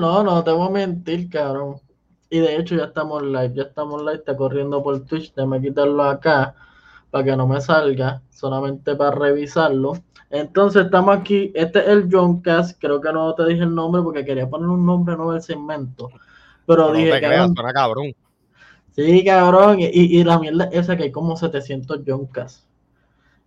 real, no, no te voy a mentir, cabrón. Y de hecho ya estamos live, ya estamos live, está corriendo por Twitch, déjame quitarlo acá para que no me salga, solamente para revisarlo. Entonces estamos aquí, este es el John Cass, creo que no te dije el nombre porque quería poner un nombre nuevo al segmento. Pero dije, cabrón, cabrón. Sí, cabrón, y, y la mierda esa que hay como 700 John Cass.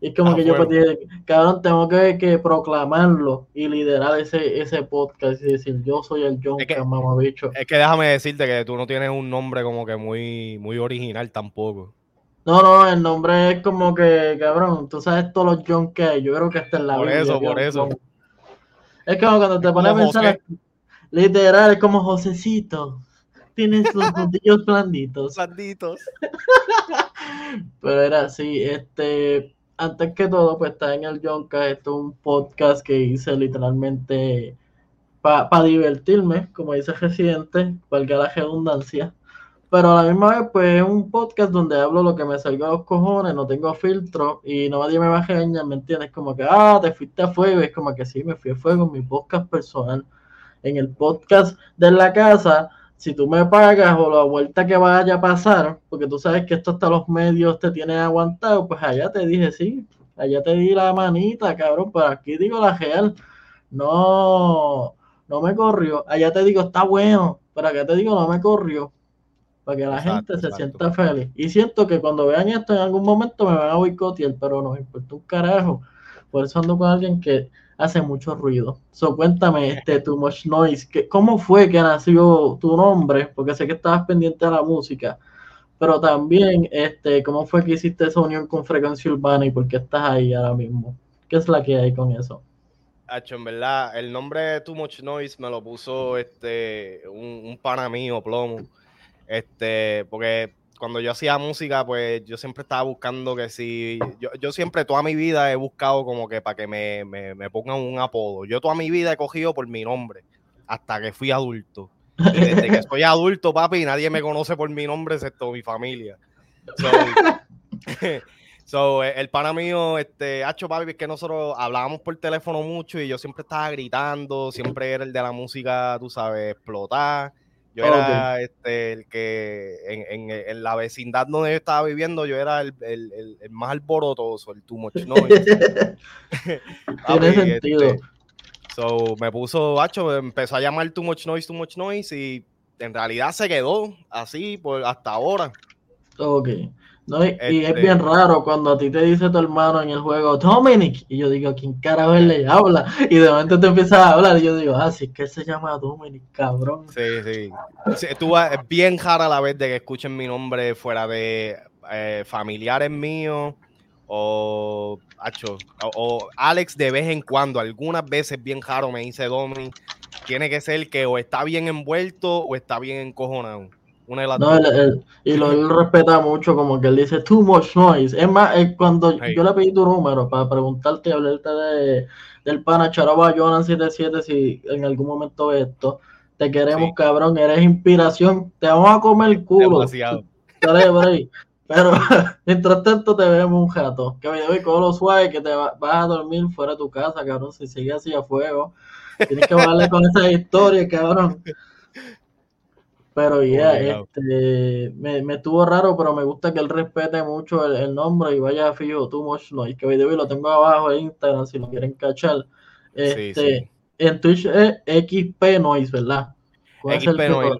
Y es como ah, que yo pues dije, cabrón, tengo que, que, proclamarlo y liderar ese, ese podcast y decir, yo soy el John es mamabicho. Es que déjame decirte que tú no tienes un nombre como que muy, muy original tampoco. No, no, el nombre es como que, cabrón, tú sabes todos los John que hay. Yo creo que hasta en la Por eso, por eso. Es como cuando te pones a pensar, literal, es como Josecito. Tienes los puntillos blanditos. Blanditos. Pero era así, este antes que todo, pues está en el Yonka. Esto es un podcast que hice literalmente para divertirme, como dice Residente, valga la redundancia. Pero a la misma vez, pues es un podcast donde hablo lo que me salga a los cojones, no tengo filtro y nadie me va a regañar, ¿me entiendes? Como que, ah, te fuiste a fuego. Es como que sí, me fui a fuego en mi podcast personal. En el podcast de la casa, si tú me pagas o la vuelta que vaya a pasar, porque tú sabes que esto hasta los medios te tienen aguantado, pues allá te dije sí, allá te di la manita, cabrón, pero aquí digo la real, no, no me corrió, allá te digo está bueno, pero acá te digo no me corrió, para que la gente se sienta feliz. Y siento que cuando vean esto en algún momento me van a boicotear, pero no importa un carajo, por eso ando con alguien que hace mucho ruido. So, cuéntame, este, Too Much Noise, ¿cómo fue que nació tu nombre? Porque sé que estabas pendiente de la música, pero también, este, ¿cómo fue que hiciste esa unión con Frecuencia Urbana y por qué estás ahí ahora mismo? ¿Qué es la que hay con eso? Hacho, en verdad, el nombre Too Much Noise me lo puso este, un, un pana mío, Plomo. Este, porque cuando yo hacía música, pues yo siempre estaba buscando que si. Yo, yo siempre, toda mi vida he buscado como que para que me, me, pongan un apodo. Yo toda mi vida he cogido por mi nombre, hasta que fui adulto. Y desde que soy adulto, papi, nadie me conoce por mi nombre excepto mi familia. So, el pana mío, este, Hacho, papi, es que nosotros hablábamos por teléfono mucho y yo siempre estaba gritando, siempre era el de la música, tú sabes, explotar. Yo era este, el que en, en, la vecindad donde yo estaba viviendo, yo era el, el, el, más alborotoso, el too much noise. Tiene sentido. Este, so, me puso, hacho, empezó a llamar too much noise, too much noise, y en realidad se quedó así por hasta ahora. Ok. No, y, es este bien raro cuando a ti te dice tu hermano en el juego Dominic, y yo digo, ¿quién carajo él le habla? Y de momento te empiezas a hablar, y yo digo, ah, sí, es que se llama Dominic, cabrón. Sí, sí. sí tú, es bien rara la vez de que escuchen mi nombre fuera de eh, familiares míos o, o, Alex de vez en cuando, algunas veces bien raro me dice Dominic. Tiene que ser que o está bien envuelto o está bien encojonado no, y lo, él respeta mucho, como que él dice too much noise. Es más, cuando yo le pedí tu número para preguntarte y hablarte de, del pana Charaba Jonan 77, si en algún momento ves esto, te queremos, cabrón, eres inspiración, te vamos a comer el culo. Pero mientras tanto te vemos un jato. Que me doy con los suave que te vas a dormir fuera de tu casa, cabrón. Si sigues así a fuego, tienes que hablarle con esa historia, cabrón. Pero ya, este, me, me, estuvo raro, pero me gusta que él respete mucho el, nombre y vaya fijo, Too Much Noise, que video lo tengo abajo en Instagram si lo quieren cachar. Este, En Twitch es XP Noise, ¿verdad? XP Noise.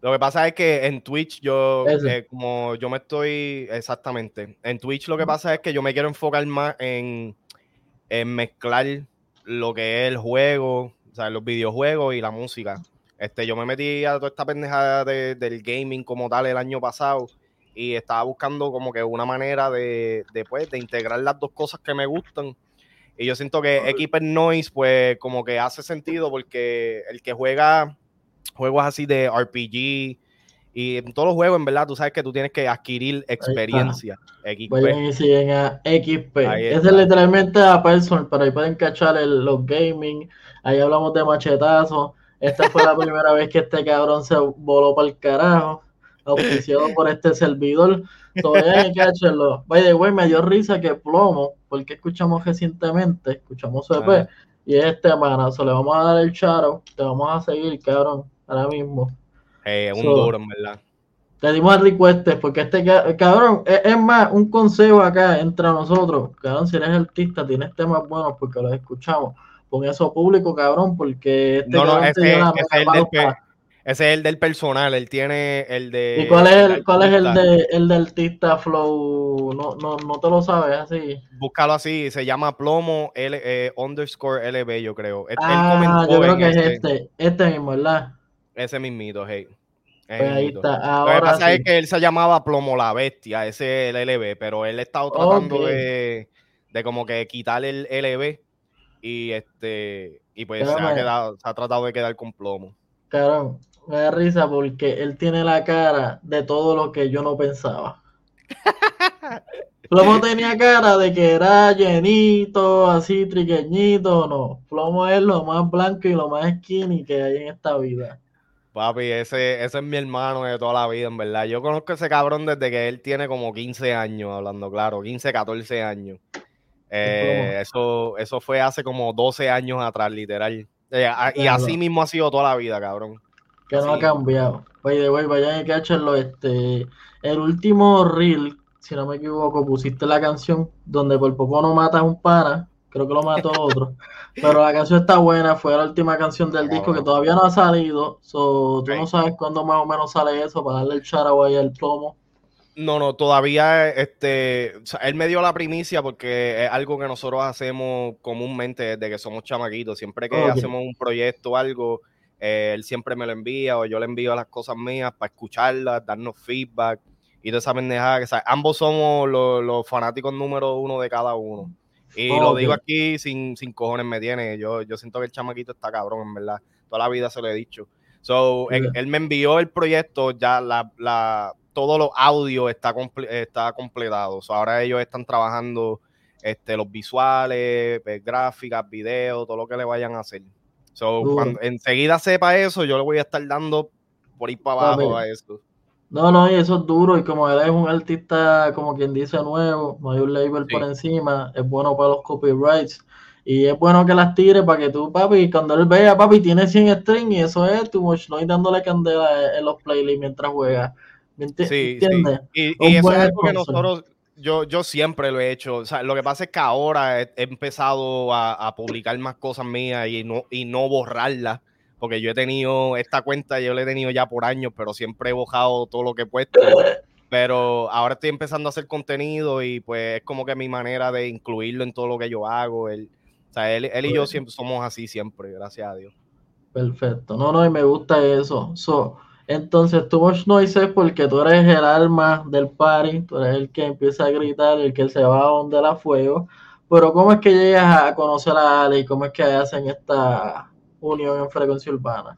Lo que pasa es que en Twitch yo, eh, como yo me estoy, exactamente, en Twitch lo que pasa es que yo me quiero enfocar más en, en mezclar lo que es el juego, o sea, los videojuegos y la música. Este, yo me metí a toda esta pendejada del gaming como tal el año pasado y estaba buscando como que una manera de, de, pues, de integrar las dos cosas que me gustan. Y yo siento que Equiper Noise, pues, como que hace sentido porque el que juega juegos así de RPG y en todos los juegos, en verdad, tú sabes que tú tienes que adquirir experiencia. XP. siguen a XP. Ese es literalmente a personal, pero ahí pueden cachar el, los gaming. Ahí hablamos de machetazos esta fue la primera vez que este cabrón se voló para el carajo, auspiciado por este servidor. Todavía hay que echarlo. By the way, me dio risa que Plomo, porque escuchamos recientemente, escuchamos su EP, Y este manazo, le vamos a dar el charo, te vamos a seguir, cabrón, ahora mismo. Eh, un duro, en verdad. Te dimos el request porque este cabrón, es, más, un consejo acá entre nosotros, cabrón, si eres artista, tienes temas buenos porque los escuchamos. Eso público, cabrón, porque este no, no, ese, es el del, ese es el del personal, él tiene el de. ¿Y cuál es el, cuál es el de el del artista flow? No, no, no te lo sabes así. Búscalo así, se llama plomo L, eh, underscore LB, yo creo. ah, yo creo que es este, este mismo, ¿verdad? Ese mismito, hey. Pues ahí está. Ahora Lo que pasa es que él se llamaba Plomo la Bestia, ese es el LB, pero él ha estado tratando de, de como que quitar el LB y este y pues se ha, quedado, se ha tratado de quedar con plomo. Claro, me da risa porque él tiene la cara de todo lo que yo no pensaba. Plomo tenía cara de que era llenito, así triqueñito, no. Plomo es lo más blanco y lo más skinny que hay en esta vida. Papi, ese, ese es mi hermano de toda la vida, en verdad. Yo conozco a ese cabrón desde que él tiene como 15 años, hablando claro, 15, 14 años. Eh, eso, eso fue hace como 12 años atrás, literal. Eh, y así mismo ha sido toda la vida, cabrón. Que no ha cambiado. Oye, güey, vayan cacharlo. Este, el último reel, si no me equivoco, pusiste la canción donde por poco no matas un pana. Creo que lo mató otro. Pero la canción está buena. Fue la última canción del disco que todavía no ha salido. So, tú no sabes cuándo más o menos sale eso para darle el ahí al plomo. No, no, todavía este, él me dio la primicia porque es algo que nosotros hacemos comúnmente desde que somos chamaquitos. Siempre que hacemos un proyecto o algo, eh, él siempre me lo envía o yo le envío las cosas mías para escucharlas, darnos feedback y de esa pendeja. Que, ambos somos los, fanáticos número uno de cada uno. Y lo digo aquí sin, sin cojones me tiene. Yo, yo siento que el chamaquito está cabrón, en verdad. Toda la vida se lo he dicho. So, él, me envió el proyecto, ya la, la todo los audio está, está completado. ahora ellos están trabajando este, los visuales, pues, gráficas, videos, todo lo que le vayan a hacer. So, cuando enseguida sepa eso, yo le voy a estar dando por ir para abajo a eso. No, no, y eso es duro. Y como él es un artista, como quien dice, nuevo, no hay un label por encima, es bueno para los copyrights. Y es bueno que las tire para que tú, papi, cuando él vea, papi, tiene 100 strings y eso es tu no hay dándole candela en los playlists mientras juega sí, sí. Y, eso es algo que nosotros, yo, yo siempre lo he hecho. O sea, lo que pasa es que ahora he, empezado a, publicar más cosas mías y no, y no borrarlas. Porque yo he tenido esta cuenta, yo la he tenido ya por años, pero siempre he bojado todo lo que he puesto. pero ahora estoy empezando a hacer contenido y pues es como que mi manera de incluirlo en todo lo que yo hago. Él, o sea, él, él y yo siempre somos así siempre, gracias a Dios. Perfecto. No, no, y me gusta eso. So, entonces, Too Much Noise es porque tú eres el alma del party, tú eres el que empieza a gritar, el que se va a donde la fuego. Pero, ¿cómo es que llegas a conocer a Ale y cómo es que hacen esta unión en frecuencia urbana?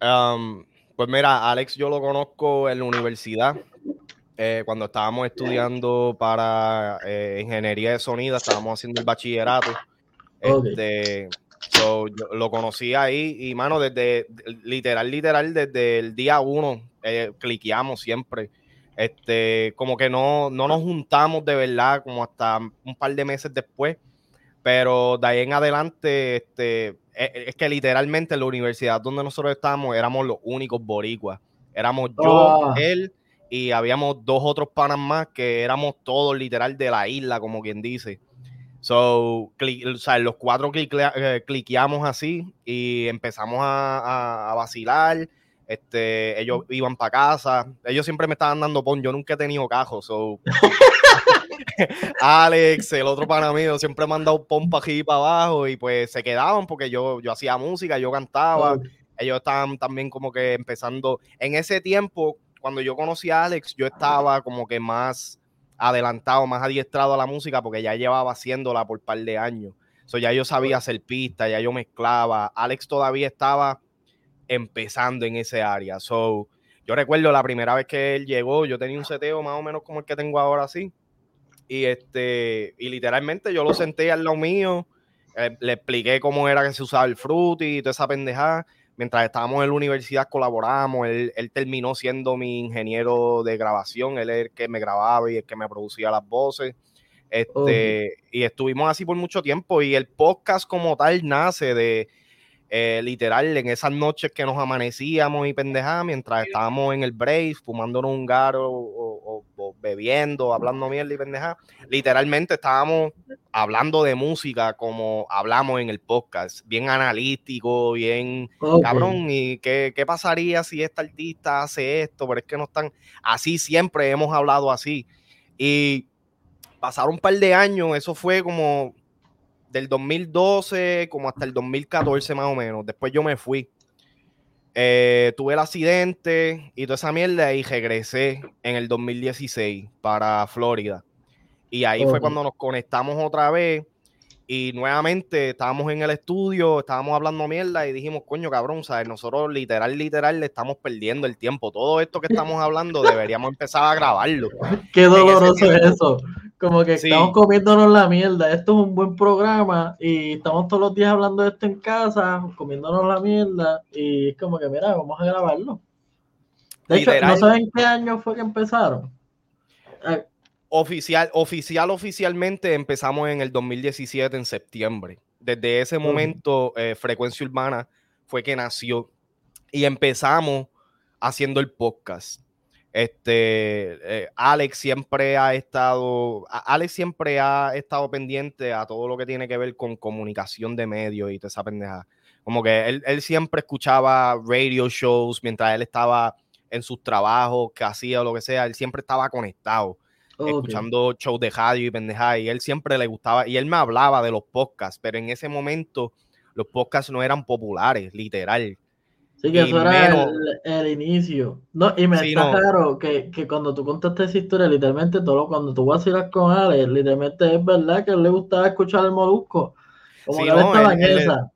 Um, pues mira, Alex, yo lo conozco en la universidad. Eh, cuando estábamos estudiando para eh, ingeniería de sonido, estábamos haciendo el bachillerato. Este, So, yo lo conocí ahí y, mano, desde literal, literal, desde el día uno, eh, cliqueamos siempre. Este, como que no, no nos juntamos de verdad, como hasta un par de meses después. Pero de ahí en adelante, este, e, es, que literalmente en la universidad donde nosotros estábamos éramos los únicos boricuas. Éramos yo, ah. él y habíamos dos otros panas más que éramos todos literal de la isla, como quien dice. So, o sea, los cuatro eh, cliqueamos así y empezamos a, vacilar. Este, ellos iban para casa. Ellos siempre me estaban dando pon. Yo nunca he tenido cajos. So. Alex, el otro pana mío, siempre me han dado pon para aquí y para abajo. Y pues se quedaban porque yo, yo hacía música, yo cantaba. Ellos estaban también como que empezando. En ese tiempo, cuando yo conocí a Alex, yo estaba como que más adelantado, más adiestrado a la música porque ya llevaba haciéndola por par de años. So, ya yo sabía hacer pistas, ya yo mezclaba. Alex todavía estaba empezando en ese área. So, yo recuerdo la primera vez que él llegó, yo tenía un seteo más o menos como el que tengo ahora, sí. Y este, y literalmente yo lo senté al lado mío, eh, le expliqué cómo era que se usaba el fruity y toda esa pendejada mientras estábamos en la universidad colaboramos, él, terminó siendo mi ingeniero de grabación, él es el que me grababa y el que me producía las voces. Este, Y estuvimos así por mucho tiempo. Y el podcast como tal nace de eh, literal en esas noches que nos amanecíamos y pendejadas mientras estábamos en el break, fumándonos un garo o, bebiendo, hablando mierda y pendejada. Literalmente estábamos hablando de música como hablamos en el podcast, bien analítico, bien cabrón. ¿Y qué, qué pasaría si esta artista hace esto? Pero es que no están así, siempre hemos hablado así. Y pasaron un par de años, eso fue como del 2012 como hasta el 2014 más o menos. Después yo me fui. Eh, tuve el accidente y toda esa mierda y regresé en el 2016 para Florida. Y ahí fue cuando nos conectamos otra vez y nuevamente estábamos en el estudio, estábamos hablando mierda y dijimos, coño, cabrón, ¿sabes? Nosotros literal, literal le estamos perdiendo el tiempo. Todo esto que estamos hablando deberíamos empezar a grabarlo. Qué doloroso es eso. Como que estamos comiéndonos la mierda. Esto es un buen programa y estamos todos los días hablando de esto en casa, comiéndonos la mierda y es como que, mira, vamos a grabarlo. De hecho, ¿no saben qué año fue que empezaron? Eh, oficial, oficial, oficialmente empezamos en el 2017, en septiembre. Desde ese momento, eh, Frecuencia Urbana fue que nació y empezamos haciendo el podcast. Este, eh, Alex siempre ha estado, Alex siempre ha estado pendiente a todo lo que tiene que ver con comunicación de medios y toda esa pendeja. Como que él, siempre escuchaba radio shows mientras él estaba en sus trabajos, que hacía o lo que sea, él siempre estaba conectado, escuchando shows de radio y pendeja, y él siempre le gustaba, y él me hablaba de los podcasts, pero en ese momento los podcasts no eran populares, literal. Sí, que eso era el, inicio. No, y me está claro que, cuando tú contaste esa historia, literalmente todo cuando tú vas a ir con Alex, literalmente es verdad que a él le gustaba escuchar el molusco. Como que él estaba en esa.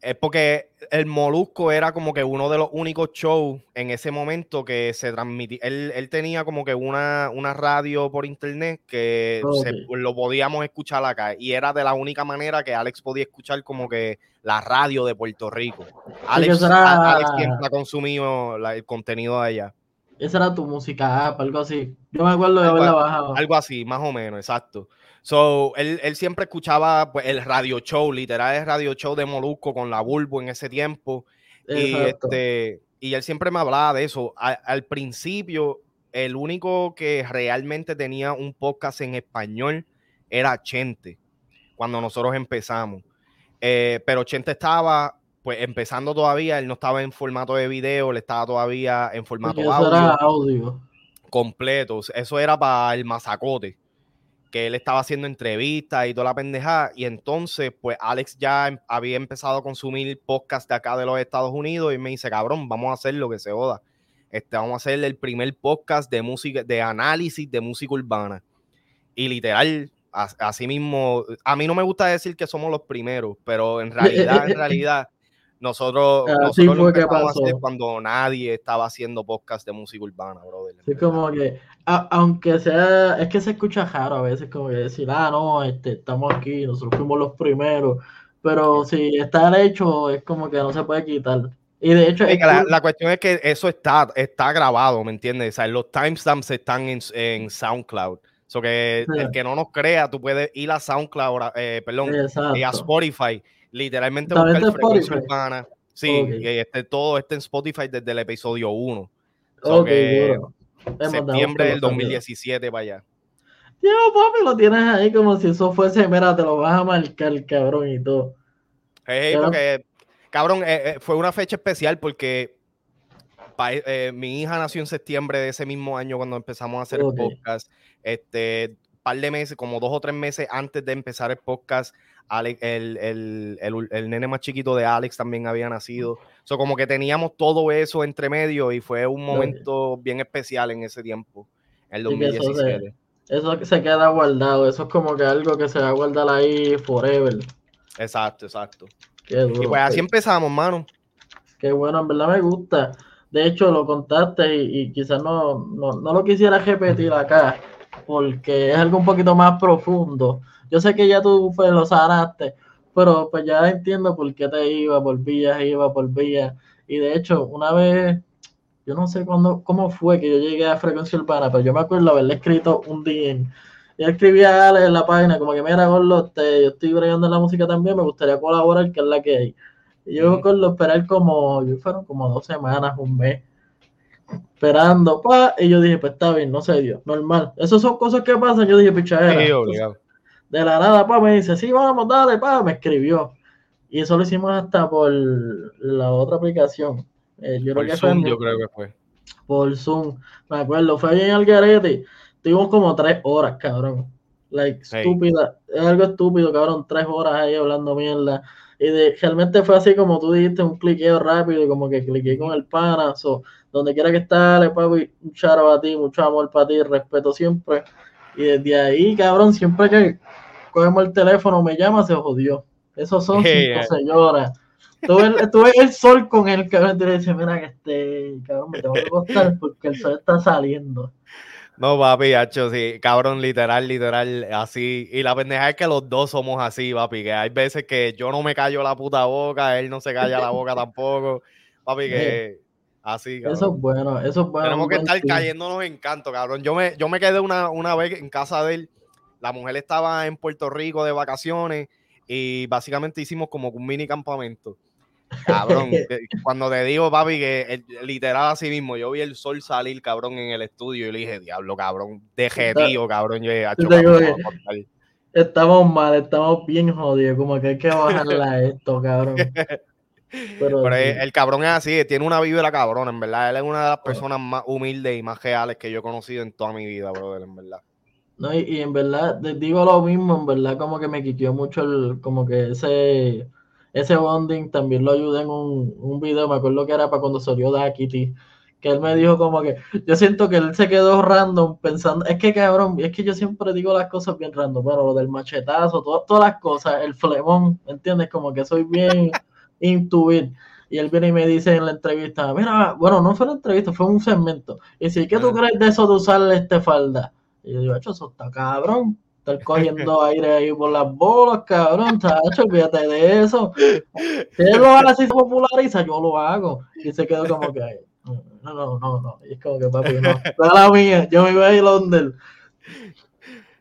Es porque el Molusco era como que uno de los únicos shows en ese momento que se transmitía. Él, tenía como que una, una, radio por internet que lo podíamos escuchar acá. Y era de la única manera que Alex podía escuchar como que la radio de Puerto Rico. Alex, siempre ha consumido el contenido de allá. Esa era tu música app, algo así. Yo me acuerdo de haberla bajado. Algo así, más o menos, exacto. So, él, siempre escuchaba pues, el radio show, literal el radio show de Molusco con la Bulbo en ese tiempo. Y, este, y él siempre me hablaba de eso. al principio, el único que realmente tenía un podcast en español era Chente, cuando nosotros empezamos. Eh, pero Chente estaba pues empezando todavía, él no estaba en formato de video, él estaba todavía en formato audio, audio. Completo. Eso era para el masacote que él estaba haciendo entrevistas y toda la pendejada. Y entonces, pues Alex ya em, había empezado a consumir podcast de acá de los Estados Unidos y me dice, cabrón, vamos a hacer lo que se joda. Este, vamos a hacer el primer podcast de música, de análisis de música urbana. Y literal, así mismo, a mí no me gusta decir que somos los primeros, pero en realidad, en realidad, nosotros, nosotros lo empezamos a hacer cuando nadie estaba haciendo podcast de música urbana, brother. Sí, como que, aunque sea, es que se escucha raro a veces, como que decir, ah, no, este, estamos aquí, nosotros fuimos los primeros, pero si está hecho, es como que no se puede quitar. Y de hecho, la, cuestión es que eso está, está grabado, ¿me entiendes? O sea, los timestamps están en, en SoundCloud. So que el que no nos crea, tú puedes ir a SoundCloud, eh, perdón, y a Spotify literalmente buscar frecuencia urbana. Sí, y este, todo este en Spotify desde el episodio 1. Septiembre del 2017 para allá. Tío, papi, lo tienes ahí como si eso fuese, mira, te lo vas a marcar, cabrón, y todo. Hey, porque, cabrón, eh, eh, fue una fecha especial porque eh, mi hija nació en septiembre de ese mismo año cuando empezamos a hacer el podcast. Este, par de meses, como dos o tres meses antes de empezar el podcast, el, el, nene más chiquito de Alex también había nacido. So, como que teníamos todo eso entre medio y fue un momento bien especial en ese tiempo, el 2017. eso, se, queda guardado, eso es como que algo que se va a guardar ahí forever. Exacto, exacto. y pues así empezamos, mano. Qué bueno, en verdad me gusta. De hecho, lo contaste y, quizás no, no, no lo quisiera repetir acá, porque es algo un poquito más profundo yo sé que ya tú pues, lo sanaste, pero pues ya entiendo por qué te iba por vías, iba por vías. Y de hecho, una vez, yo no sé cuándo, cómo fue que yo llegué a Frecuencia Urbana, pero yo me acuerdo haberle escrito un día y escribía a Ale en la página, como que mira, Gordo, este, yo estoy bregando la música también, me gustaría colaborar, que es la que hay. Y yo con lo esperar como, yo fueron como dos semanas, un mes, esperando, pa, y yo dije, pues está bien, no sé Dios, normal. Esas son cosas que pasan, yo dije, pichadera. De la nada, pa, me dice, sí, vamos, dale, pa, me escribió. Y eso lo hicimos hasta por la otra aplicación. Eh, yo, creo que Zoom, fue, yo creo que fue. Por Zoom, me acuerdo, fue bien al garete. Tuvimos como tres horas, cabrón. Like, estúpida. Es algo estúpido, cabrón. Tres horas ahí hablando mierda. Y de, realmente fue así como tú dijiste, un cliqueo rápido, y como que cliqué con el pana. donde quiera que esté, papi, un charo a ti, mucho amor para ti, respeto siempre. Y desde ahí, cabrón, siempre que cogemos el teléfono, me llama, se jodió. Esos son cinco señoras. Tuve, el sol con el cabrón y le dice, mira que este cabrón me tengo que acostar porque el sol está saliendo. No, papi, hacho, sí, cabrón, literal, literal, así. Y la pendeja es que los dos somos así, papi, que hay veces que yo no me callo la puta boca, él no se calla la boca tampoco, papi, que así, cabrón. Eso es bueno, eso es bueno. Tenemos que estar cayéndonos en canto, cabrón. Yo me, yo me quedé una, una vez en casa de él, la mujer estaba en Puerto Rico de vacaciones y básicamente hicimos como un mini campamento. Cabrón, cuando te digo, papi, que literal así mismo, yo vi el sol salir, cabrón, en el estudio y le dije, diablo, cabrón, deje tío, cabrón. Yo estamos mal, estamos bien jodidos, como que hay que bajarle a esto, cabrón. Pero, el, cabrón es así, tiene una vibra cabrón, en verdad. Él es una de las personas más humildes y más reales que yo he conocido en toda mi vida, brother, en verdad. No, y, en verdad, te digo lo mismo, en verdad, como que me quitió mucho el, como que ese ese bonding también lo ayudé en un, un video, me acuerdo que era para cuando salió Kitty, que él me dijo como que yo siento que él se quedó random pensando, es que cabrón, es que yo siempre digo las cosas bien random, bueno, lo del machetazo, todas las cosas, el flemón, ¿entiendes? Como que soy bien intuit. Y él viene y me dice en la entrevista, mira, bueno, no fue una entrevista, fue un segmento. Y si, ¿qué tú crees de eso de usar este falda? Y yo digo, eso está cabrón estar cogiendo aire ahí por las bolas, cabrón, chacho, olvídate de eso. Si él lo hace se populariza, yo lo hago. Y se quedó como que, no, no, no, no. Y es como que, papi, no. La, la mía, yo me voy a ir a Londres.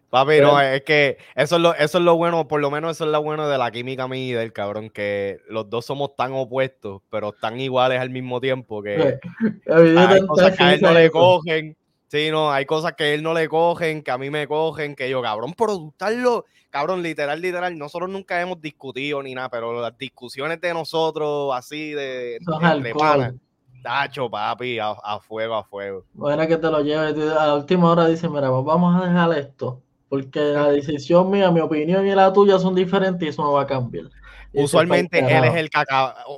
Papi, no, es que eso es, lo, eso es lo bueno, por lo menos eso es lo bueno de la química mía y del cabrón, que los dos somos tan opuestos, pero tan iguales al mismo tiempo que hay cosas que a él no le cogen Sí, no, hay cosas que él no le cogen, que a mí me cogen, que yo, cabrón, productarlo, cabrón, literal, literal, nosotros nunca hemos discutido ni nada, pero las discusiones de nosotros, así, de, panas, tacho, papi, a, fuego, a fuego. Bueno, que te lo lleves, a la última hora dice, mira, pues vamos a dejar esto, porque la decisión mía, mi opinión y la tuya son diferentes y eso no va a cambiar. Usualmente él es el que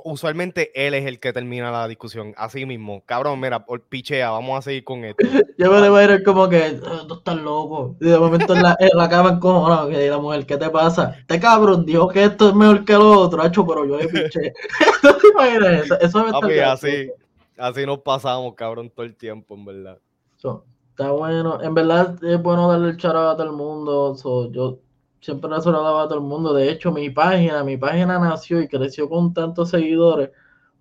usualmente él es el que termina la discusión. Así mismo. Cabrón, mira, por pichea, vamos a seguir con esto. Yo me voy a ir como que ah, tú estás loco. Y de momento en la, en la cama encojonado, que la mujer, ¿qué te pasa? Este cabrón dijo que esto es mejor que lo otro, hecho, pero yo le piché. ¿No te imaginas eso? Eso me está así, así nos pasamos, cabrón, todo el tiempo, en verdad. Está bueno. En verdad es bueno darle el charo a todo el mundo. yo siempre se lo daba a todo el mundo. De hecho, mi página, mi página nació y creció con tantos seguidores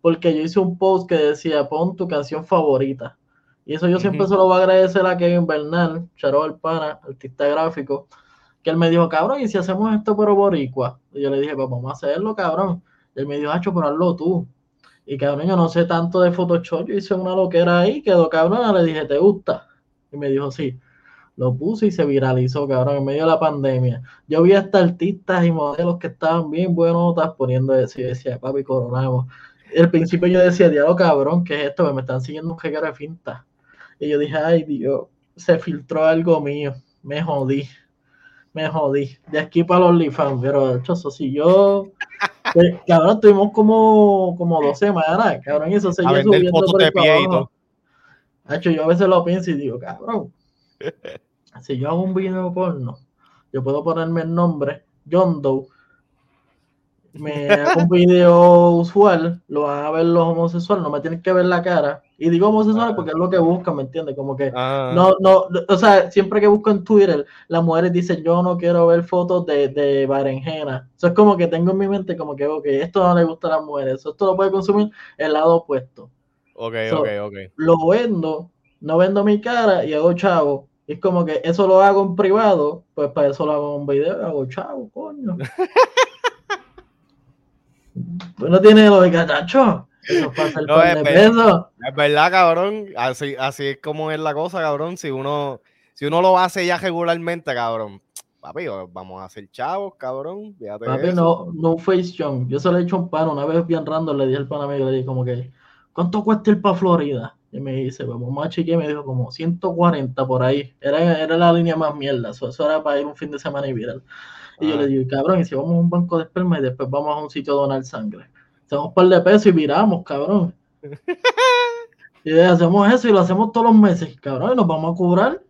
porque yo hice un post que decía, pon tu canción favorita. Y eso yo siempre se lo voy a agradecer a Kevin Bernal, Charo el Pana, artista gráfico, que él me dijo, cabrón, ¿y si hacemos esto pero boricua? Y yo le dije, pues vamos a hacerlo, cabrón. Y él me dijo, hacho, pero hazlo tú. Y cabrón, yo no sé tanto de Photoshop, yo hice una loquera ahí, quedó cabrón, le dije, ¿te gusta? Y me dijo, sí lo puse y se viralizó, cabrón, en medio de la pandemia. Yo vi hasta artistas y modelos que estaban bien buenos poniendo eso y decía, papi, coronamos. al principio yo decía, diablo, cabrón, ¿qué es esto? Me están siguiendo un jeque de finta. Y yo dije, ay, Dios, se filtró algo mío. Me jodí. Me jodí. De aquí para los OnlyFans, pero eso sí, yo. Pues, cabrón, tuvimos como, como dos semanas, cabrón, y eso se el pie Hecho, yo a veces lo pienso y digo, cabrón, si yo hago un video porno, yo puedo ponerme el nombre John Doe, me hago un video usual, lo van a ver los homosexuales, no me tienen que ver la cara. Y digo homosexual porque es lo que buscan, ¿me entiendes? Como que ah. no, no, o sea, siempre que busco en Twitter, las mujeres dicen yo no quiero ver fotos de, de berenjena. Eso es como que tengo en mi mente como que, ok, esto no le gusta a las mujeres, esto lo puede consumir el lado opuesto. Ok, ok, ok. Lo vendo, no vendo mi cara y hago chavo Y es como que eso lo hago en privado, pues para eso lo hago en un video y hago chavo, coño. pues no tiene lo de catacho. Eso pasa el no, es, peso. es verdad, cabrón. Así, así es como es la cosa, cabrón. Si uno, si uno lo hace ya regularmente, cabrón, papi, vamos a hacer chavos, cabrón. papi, no, no face jump. Yo se lo he hecho un pan una vez bien random, le dije al pan amigo, le dije como que, ¿cuánto cuesta ir para Florida? Y me dice, vamos más chique, me dijo como 140 por ahí. Era, era la línea más mierda, eso, era para ir un fin de semana y viral. Y yo le digo, cabrón, y si vamos a un banco de esperma y después vamos a un sitio a donar sangre. Hacemos un par de pesos y viramos, cabrón. y hacemos eso y lo hacemos todos los meses, cabrón, y nos vamos a cobrar.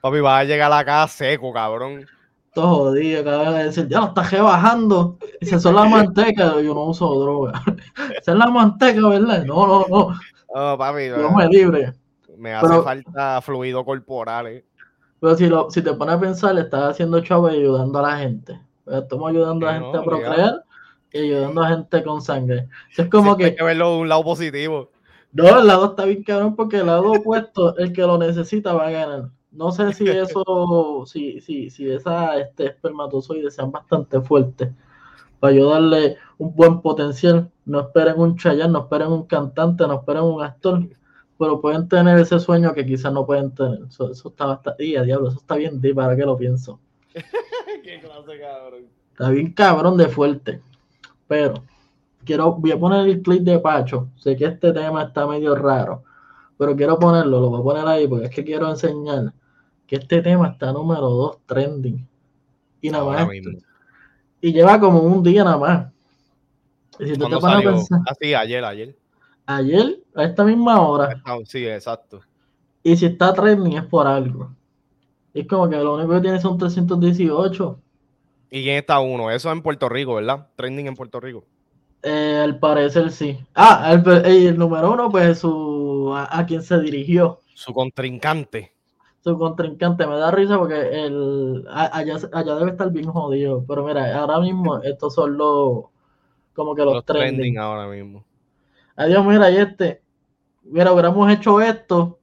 Papi, va a llegar a la casa seco, cabrón todo jodido, cada vez decir, ya lo está rebajando. Dice, son la manteca, yo no uso droga. Esa es la manteca, ¿verdad? No, no, no. Oh, papi, yo me libre. Me hace falta fluido corporal, eh. Pero si, lo, si te pones a pensar, le estás haciendo chavo y ayudando a la gente. Estamos ayudando a la gente a procrear y ayudando a gente con sangre. Es como que. Hay que verlo de un lado positivo. No, el lado está bien cabrón porque el lado opuesto, el que lo necesita va a ganar. No sé si eso, si, si, si esa este, espermatozoides sean bastante fuertes para ayudarle un buen potencial. No esperen un chayán, no esperen un cantante, no esperen un actor, pero pueden tener ese sueño que quizás no pueden tener. Eso, está bastante. diablo, eso está bien, ¿para qué lo pienso? qué clase, cabrón. Está bien cabrón de fuerte. Pero quiero, voy a poner el clip de Pacho. Sé que este tema está medio raro, pero quiero ponerlo, lo voy a poner ahí porque es que quiero enseñar que este tema está número 2 trending. Y nada más. Y lleva como un día nada más. Y si tú te a pensar, ah, ayer, ayer. Ayer, a esta misma hora. Sí, exacto. Y si está trending es por algo. Es como que lo único que tiene son 318. ¿Y quién está uno? Eso en Puerto Rico, ¿verdad? Trending en Puerto Rico. Eh, al parecer sí. Ah, el, número uno, pues su a, quien se dirigió. Su contrincante. Su contrincante. Me da risa porque el, allá, allá debe estar bien jodido. Pero mira, ahora mismo estos son los como que los, trending. ahora mismo. Adiós, mira, y este. Mira, hubiéramos hecho esto.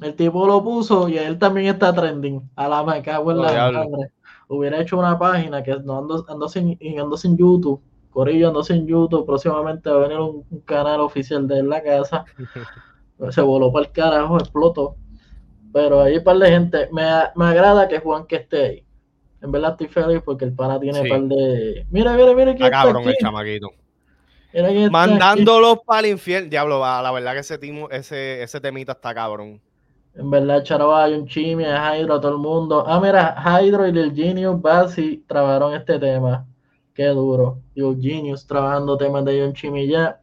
El tipo lo puso y él también está trending. A la me cago en la madre. Hubiera hecho una página que no ando, ando sin, ando sin YouTube Corillo, no sé en YouTube, próximamente va a venir un, canal oficial de la casa. Se voló para el carajo, explotó. Pero hay un par de gente. Me, me agrada que Juan que esté ahí. En verdad estoy feliz porque el pana tiene un par de. Mira, mira, mira. Está cabrón el chamaquito. Mandándolos para el infierno. Diablo, la verdad que ese, timo, ese, ese temita está cabrón. En verdad, Charo un Chimi, Hydro, todo el mundo. Ah, mira, Hydro y el Genius Basi trabajaron este tema. Qué duro. Yo Genius trabajando temas de John Chimilla.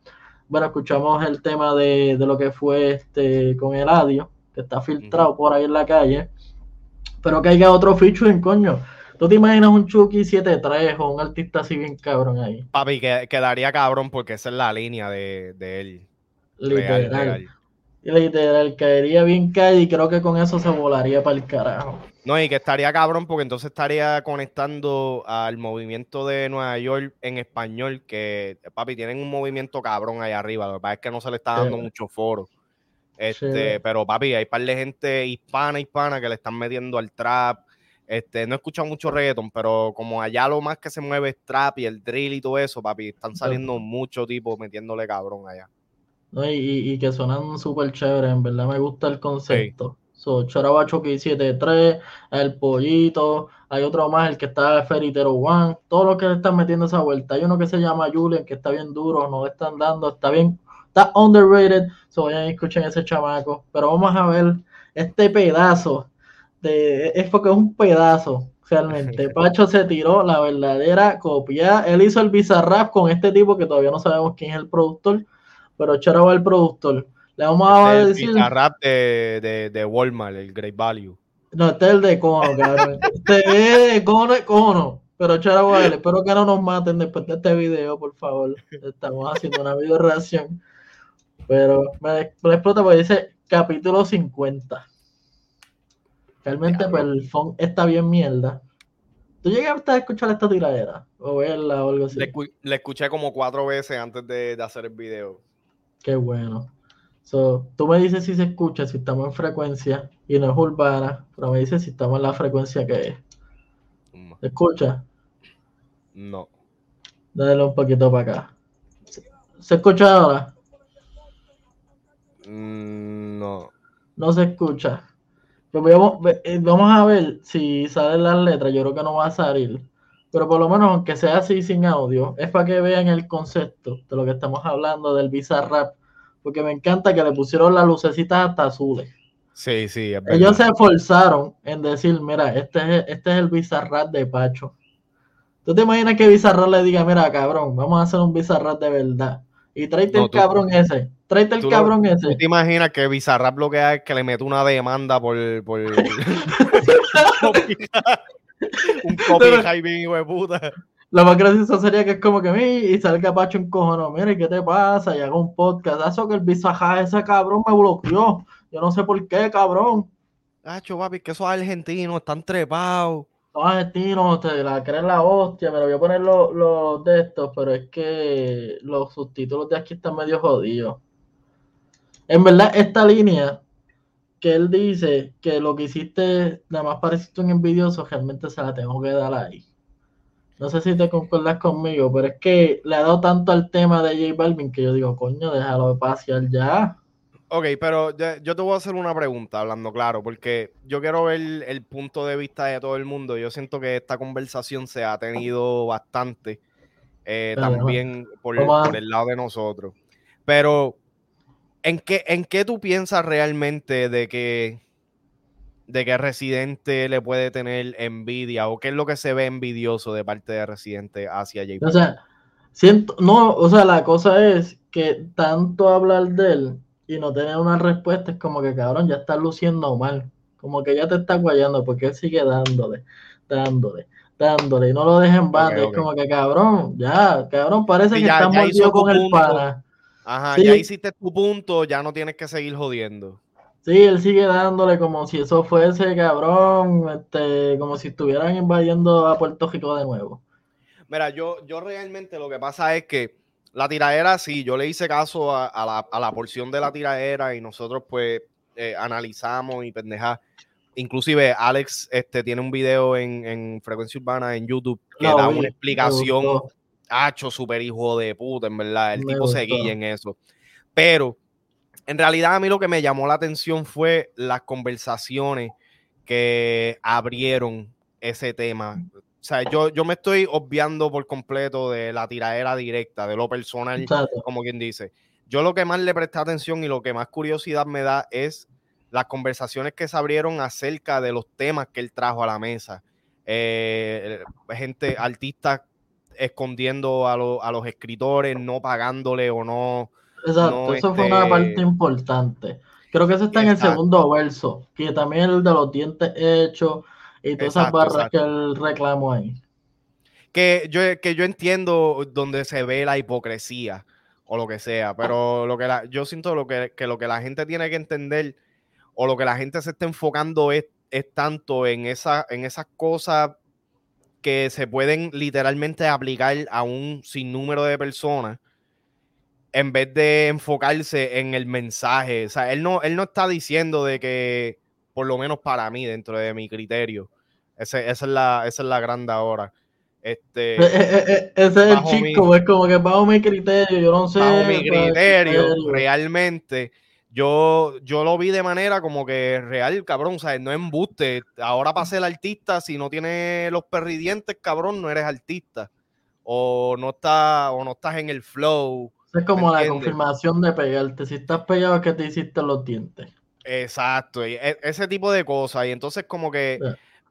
Bueno, escuchamos el tema de, lo que fue este con el audio, que está filtrado por ahí en la calle. Pero que haya otro featuring, coño. ¿Tú te imaginas un Chucky 7-3 o un artista así bien cabrón ahí? Papi, que, quedaría cabrón porque esa es la línea de, él. Literal. Literal, caería bien calle y creo que con eso se volaría para el carajo. No, y que estaría cabrón porque entonces estaría conectando al movimiento de Nueva York en español, que, papi, tienen un movimiento cabrón ahí arriba. Lo que pasa es que no se le está dando mucho foro. Este, pero papi, hay un par de gente hispana, hispana que le están metiendo al trap. Este, no he escuchado mucho reggaeton, pero como allá lo más que se mueve es trap y el drill y todo eso, papi, están saliendo muchos tipos metiéndole cabrón allá. No, y, y, que suenan súper chévere, en verdad me gusta el concepto. So, Chorabacho que 73, el Pollito, hay otro más, el que está Feritero One, todos los que le están metiendo esa vuelta. Hay uno que se llama Julian, que está bien duro, no le están dando, está bien, está underrated, so vayan y escuchen ese chamaco. Pero vamos a ver este pedazo, de, es porque es un pedazo, realmente. Pacho se tiró la verdadera copia, él hizo el Bizarrap con este tipo que todavía no sabemos quién es el productor, pero Choraba el productor. Le vamos a este decir. El rap de, de, de, Walmart, el Great Value. No, este es el de Cono, cabrón. este es de Cono, Cono. Pero Chara espero que no nos maten después de este video, por favor. Estamos haciendo una video reacción. Pero me, explota porque dice capítulo 50. Realmente, pues el phone está bien mierda. ¿Tú llegaste a escuchar esta tiradera? O verla o algo así. Le, escuché como cuatro veces antes de, de hacer el video. Qué bueno. So, tú me dices si se escucha, si estamos en frecuencia y no es urbana, pero me dices si estamos en la frecuencia que es. ¿Se escucha? No. Dale un poquito para acá. ¿Se escucha ahora? Mm, no. No se escucha. Pues eh, vamos, a ver si salen las letras. Yo creo que no va a salir. Pero por lo menos, aunque sea así sin audio, es para que vean el concepto de lo que estamos hablando del Bizarrap. Porque me encanta que le pusieron las lucecitas hasta azules. Sí, sí. Ellos se esforzaron en decir, mira, este es, este es el Bizarrap de Pacho. ¿Tú te imaginas que Bizarrap le diga, mira, cabrón, vamos a hacer un Bizarrap de verdad? Y tráete el cabrón ese. Tráete el cabrón ese. ¿Tú te imaginas que Bizarrap lo que hace es que le mete una demanda por. por un copy bien hijo de puta. Lo más gracioso sería que es como que mí y salga Pacho un cojono. Mire, ¿qué te pasa? Y haga un podcast. Eso que el Bizarrap ese cabrón me bloqueó. Yo no sé por qué, cabrón. Hacho, papi, que esos argentinos están trepados los argentinos te la creen la hostia, me lo voy a poner los, de estos, pero es que los subtítulos de aquí están medio jodidos. En verdad, esta línea que él dice que lo que hiciste nada más pareciste un envidioso, realmente se la tengo que dar ahí. No sé si te concuerdas conmigo, pero es que le ha dado tanto al tema de J Balvin que yo digo, coño, déjalo de pasear ya. Ok, pero yo te voy a hacer una pregunta, hablando claro, porque yo quiero ver el punto de vista de todo el mundo. Yo siento que esta conversación se ha tenido bastante eh, también por, el lado de nosotros. Pero, ¿en qué, ¿en qué tú piensas realmente de que, de que Residente le puede tener envidia o qué es lo que se ve envidioso de parte de Residente hacia J. O sea, siento, no, o sea, la cosa es que tanto hablar de él y no tener una respuesta es como que cabrón, ya está luciendo mal. Como que ya te está guayando porque él sigue dándole, dándole, dándole y no lo dejen banda. Es como que cabrón, ya, cabrón, parece que está mordido con el pana. Ajá, ya hiciste tu punto, ya no tienes que seguir jodiendo. Sí, él sigue dándole como si eso fuese, cabrón, este, como si estuvieran invadiendo a Puerto Rico de nuevo. Mira, yo, yo realmente lo que pasa es que la tiradera, sí, yo le hice caso a, la, porción de la tiradera y nosotros pues eh, analizamos y pendeja. Inclusive Alex este, tiene un video en, Frecuencia Urbana en YouTube que da una explicación, hacho, súper hijo de puta, en verdad. El tipo seguía en eso. Pero en realidad a mí lo que me llamó la atención fue las conversaciones que abrieron ese tema. O sea, yo, yo me estoy obviando por completo de la tiradera directa, de lo personal, como quien dice. Yo lo que más le presté atención y lo que más curiosidad me da es las conversaciones que se abrieron acerca de los temas que él trajo a la mesa. Eh, gente, artistas escondiendo a, a, los escritores, no pagándole o no. Exacto, eso fue una este parte importante. Creo que eso está en el segundo verso, que también el de los dientes hechos y todas esas barras que él reclamó ahí. Que yo, que yo entiendo donde se ve la hipocresía o lo que sea, pero lo que yo siento lo que, lo que la gente tiene que entender o lo que la gente se está enfocando es, es tanto en, esa, en esas cosas que se pueden literalmente aplicar a un sinnúmero de personas en vez de enfocarse en el mensaje. O sea, él no, él no está diciendo de que, por lo menos para mí, dentro de mi criterio, esa, es la, esa es la grande ahora. Este, eh, eh, eh, ese es el chico, es como que bajo mi criterio, yo no sé. Bajo mi criterio, realmente, yo, yo lo vi de manera como que real, cabrón, o sea, no embuste. Ahora para ser artista, si no tienes los perridientes, cabrón, no eres artista. O no, está, o no estás en el flow. Es como la confirmación de pegarte. Si estás pegado es que te hiciste los dientes. Exacto, y e, ese tipo de cosas. Y entonces como que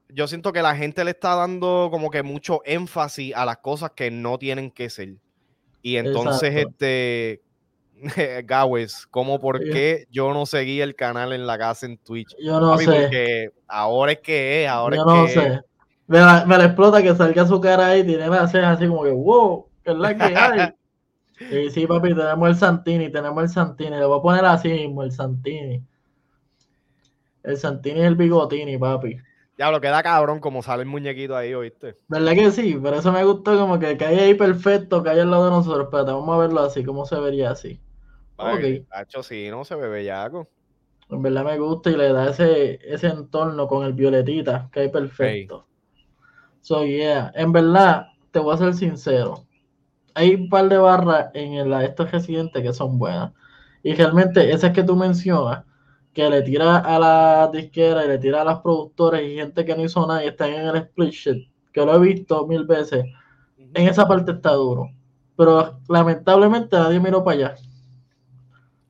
yo siento que la gente le está dando como que mucho énfasis a las cosas que no tienen que ser. Y entonces, este, Gawes, ¿cómo por qué yo no seguí el canal en la casa en Twitch? Yo no sé. Porque ahora es que es, ahora yo es que sé. Me, me la explota que salga su cara ahí y tiene las cejas así como que, wow, que es la que hay. y sí, papi, tenemos el Santini, tenemos el Santini. Le voy a poner así mismo, el Santini. El Santini y el Bigotini, papi. Ya lo queda cabrón como sale el muñequito ahí, ¿oíste? ¿Verdad que sí? Pero eso me gustó como que cae ahí perfecto, cae al lado de nosotros. Espérate, vamos a verlo así, cómo se vería así. Ok. Hacho, sí, no se ve bellaco. En verdad me gusta y le da ese, ese entorno con el violetita, que hay perfecto. So, yeah. En verdad, te voy a ser sincero. Hay un par de barras en el, estos residentes que son buenas. Y realmente, esas que tú mencionas, que le tira a la disquera y le tira a las productores y gente que no hizo nada y están en el split shit, que lo he visto mil veces. En esa parte está duro. Pero lamentablemente nadie miró para allá.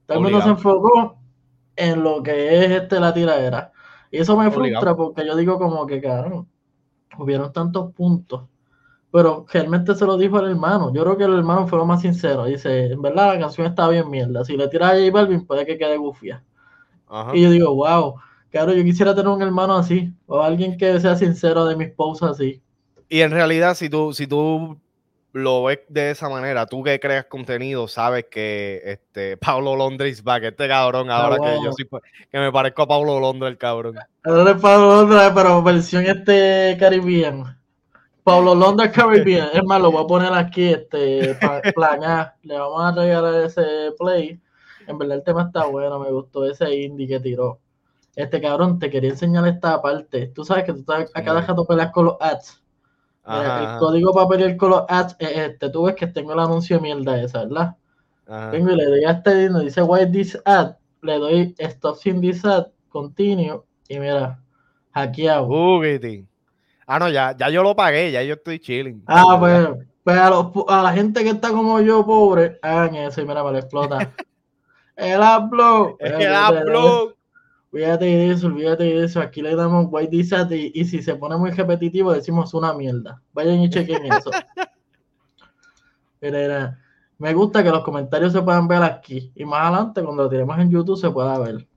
Todo el mundo se enfocó en lo que es este la tiradera. Y eso me frustra porque yo digo como que, claro, hubieron tantos puntos. Pero realmente se lo dijo el hermano. Yo creo que el hermano fue lo más sincero. Dice, en verdad la canción está bien mierda. Si le tiras a J Balvin puede que quede gufia. Y yo digo, wow, claro, yo quisiera tener un hermano así. O alguien que sea sincero de mis posts así. Y en realidad, si tú, si tú lo ves de esa manera, tú que creas contenido, sabes que este Pablo Londres va, que este cabrón, ahora que yo sí que me parezco a Pablo Londres, el cabrón. Ahora es Pablo Londres, pero versión este Caribbean. Pablo Londres Caribbean. Es más, lo voy a poner aquí, este, plan Le vamos a regalar ese play. En verdad el tema está bueno, me gustó ese indie que tiró. Este cabrón, te quería enseñar esta parte. Tú sabes que tú estás a cada rato peleas con los ads el código para pedir con los ads es este. Tú ves que tengo el anuncio de mierda esa, ¿verdad? Tengo y le doy a este y dice why this ad. Le doy stop sin this ad, continue y mira, hackeado. Uh, ah, no, ya, ya yo lo pagué, ya yo estoy chilling. Ah, pues, pues a, a, la gente que está como yo, pobre, hagan eso y mira, me lo explota. el upload. El upload. Olvídate de eso, olvídate de eso. Aquí le damos white disat y, y, si se pone muy repetitivo decimos una mierda. Vayan y chequen eso. Me gusta que los comentarios se puedan ver aquí. Y más adelante, cuando lo tiremos en YouTube, se pueda ver.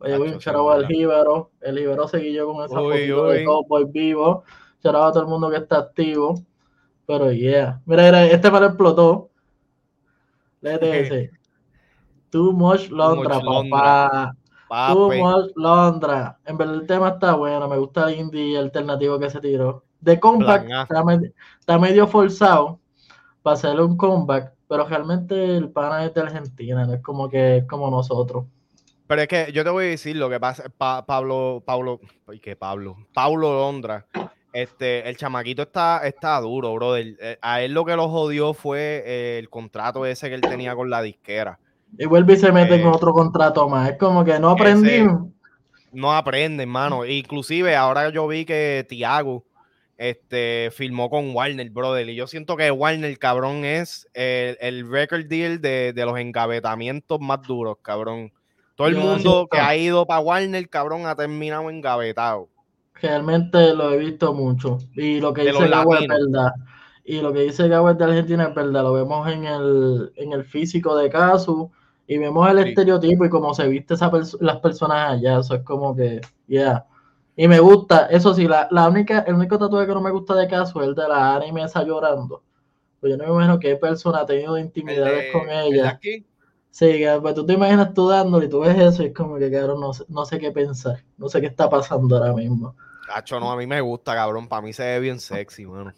Oye, un charabo al Jíbaro. El Jíbaro seguí yo con esa foto de Cowboy vivo. Charabo a todo el mundo que está activo. Pero yeah. Mira, mira este me lo explotó. Léete. Too much Londra, papá. Too Londra. En verdad el tema está bueno. Me gusta el indie alternativo que se tiró. De comeback está, medio forzado para hacerle un comeback. Pero realmente el pana es de Argentina. No es como que como nosotros. Pero es que yo te voy a decir lo que pasa. Pablo, Pablo, ¿qué Pablo? Pablo Londra. Este, el chamaquito está, está duro, brother. Eh, a él lo que lo jodió fue el contrato ese que él tenía con la disquera. Y vuelve y se mete eh, otro contrato más. Es como que no aprendí. No aprende, hermano. Inclusive ahora yo vi que Tiago este, firmó con Warner, brother. Y yo siento que Warner, cabrón, es el, record deal de, los engavetamientos más duros, cabrón. Todo el mundo que ha ido para Warner, cabrón, ha terminado engavetado. Realmente lo he visto mucho. Y lo que dice Gabo es verdad. Y lo que dice Gabo de Argentina es verdad. Lo vemos en el, en el físico de Casu y vemos el estereotipo y cómo se viste esa las personas allá. Eso es como que, ya. Y me gusta, eso sí, la, la, única, el único tatuaje que no me gusta de caso es el de la anime esa llorando. Pues yo no me imagino qué persona ha tenido intimidades con ella. Aquí? Sí, pues tú te imaginas tú dándole y tú ves eso y es como que, cabrón, no, no sé qué pensar. No sé qué está pasando ahora mismo. Cacho, no, a mí me gusta, cabrón. Para mí se ve bien sexy, mano.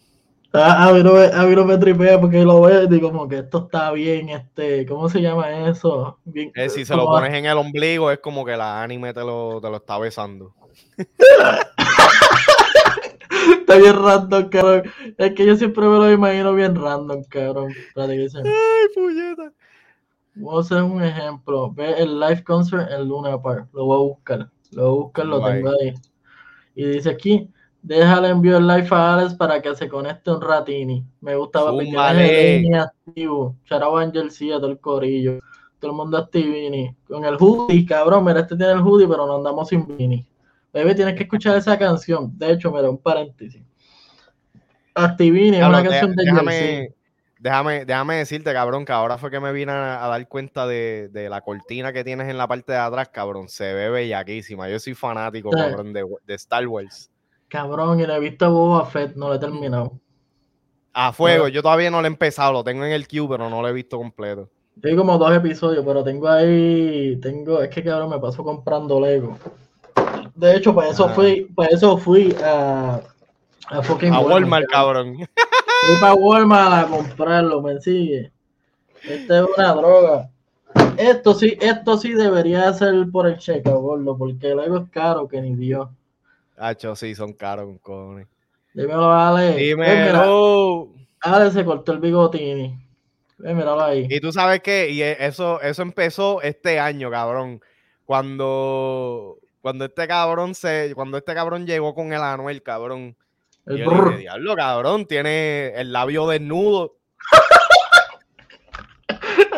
A, mí no me, a, mí no me, tripea porque lo veo y digo como que esto está bien, este, ¿cómo se llama eso? Bien, eh, si se lo pones en el ombligo es como que la anime te lo, te lo está besando. está bien random, cabrón. Es que yo siempre me lo imagino bien random, cabrón. Ay, puñeta. A hacer un ejemplo. Ve el live concert en Luna Park. Lo voy a buscar. Lo voy a buscar, lo tengo ahí. Y dice aquí, Déjale envío el live a Alex para que se conecte un ratini. Me gustaba porque activo. Charao Angel sí, todo el corillo. Todo el mundo activini. Con el hoodie, cabrón. Mira, este tiene el hoodie, pero no andamos sin Vini. Bebé, tienes que escuchar esa canción. De hecho, mira, un paréntesis. Activini es una canción de déjame, déjame, déjame, decirte, cabrón, que ahora fue que me vine a, dar cuenta de, la cortina que tienes en la parte de atrás, cabrón. Se ve bellaquísima. Yo soy fanático, cabrón, de, de Star Wars. Cabrón, y le he visto a Boba Fett, no lo he terminado. A fuego, yo todavía no lo he empezado, lo tengo en el queue, pero no lo he visto completo. Tengo como dos episodios, pero tengo ahí, tengo, es que cabrón me paso comprando Lego. De hecho, para eso fui, para eso fui a, a fucking a Walmart, cabrón. Fui para Walmart a comprarlo, me sigue. Esta es una droga. esto sí, esto sí debería ser por el cheque, gordo, porque el ego es caro que ni Dios. Hacho, sí, son caros con cojones. Dímelo, Ale. Dímelo. Ale se cortó el bigotini. míralo ahí. Y tú sabes que y eso, eso empezó este año, cabrón. Cuando, cuando este cabrón se, cuando este cabrón llegó con el Anuel, cabrón. El yo diablo, cabrón, tiene el labio desnudo.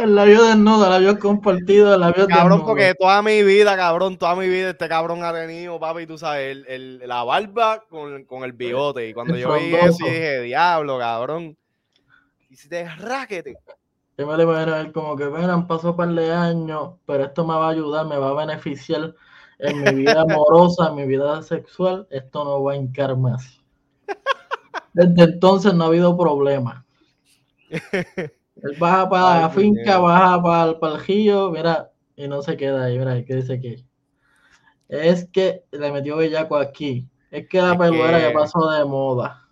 el labio desnudo, el labio compartido, el labio Cabrón, porque toda mi vida, cabrón, toda mi vida este cabrón ha tenido, papi, tú sabes, el, la barba con, con, el bigote. Y cuando yo vi eso, dije, diablo, cabrón. Y si te raquete. Yo me lo imagino él como que, han pasó un par de años, pero esto me va a ayudar, me va a beneficiar en mi vida amorosa, en mi vida sexual. Esto no va a hincar más. Desde entonces no ha habido problema. Él baja para la finca, baja para el paljillo, mira, y no se queda ahí, mira, ¿qué dice aquí? Es que le metió bellaco aquí. Es que la peluera ya pasó de moda.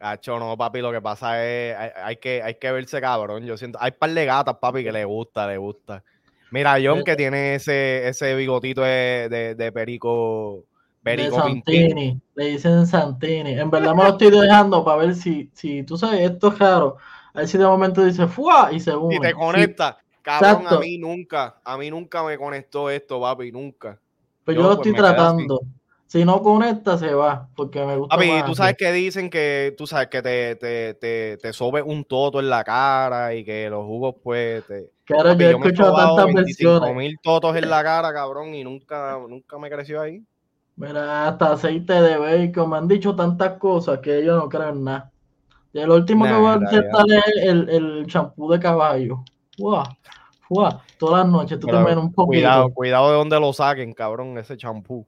Gacho, no, papi, lo que pasa es, hay, que, hay que verse cabrón. Yo siento, hay par de gatas, papi, que le gusta, le gusta. Mira, John que tiene ese, ese bigotito de, de, perico, perico de Santini, le dicen Santini. En verdad me lo estoy dejando para ver si, si tú sabes, esto es raro. A ver si de momento dice ¡fua! y se une. Y te conecta. Cabrón, a mí nunca, a mí nunca me conectó esto, papi, nunca. Pues yo, lo pues, estoy tratando. Si no conecta, se va, porque me gusta. Papi, tú sabes que dicen que, tú sabes que te, te, te, te sobe un toto en la cara y que los jugos, pues. Te... Claro, yo he escuchado tantas versiones. mil totos en la cara, cabrón, y nunca, nunca me creció ahí. Mira, hasta aceite de bacon, me han dicho tantas cosas que yo no creo en nada. Y el último que voy a intentar es el, el champú de caballo. ¡Wow! ¡Wow! Todas las noches tú te metes un poquito. Cuidado, cuidado de donde lo saquen, cabrón, ese champú.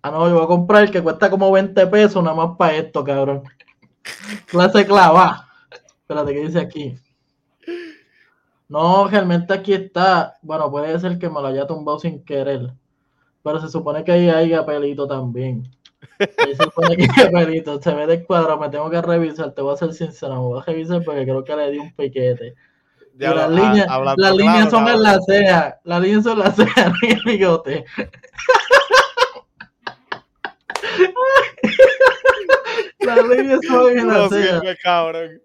Ah, no, yo voy a comprar el que cuesta como 20 pesos nada más para esto, cabrón. Clase clava. Espérate, ¿qué dice aquí? No, realmente aquí está. Bueno, puede ser que me lo haya tumbado sin querer. Pero se supone que ahí hay pelito también. se supone que hay pelito. Se ve de cuadro, me tengo que revisar. Te voy a ser sincero, me voy a revisar porque creo que le di un piquete. las líneas, las líneas son en la ceja. Las líneas son en la ceja, en el bigote. la ley es en la no, cabrón.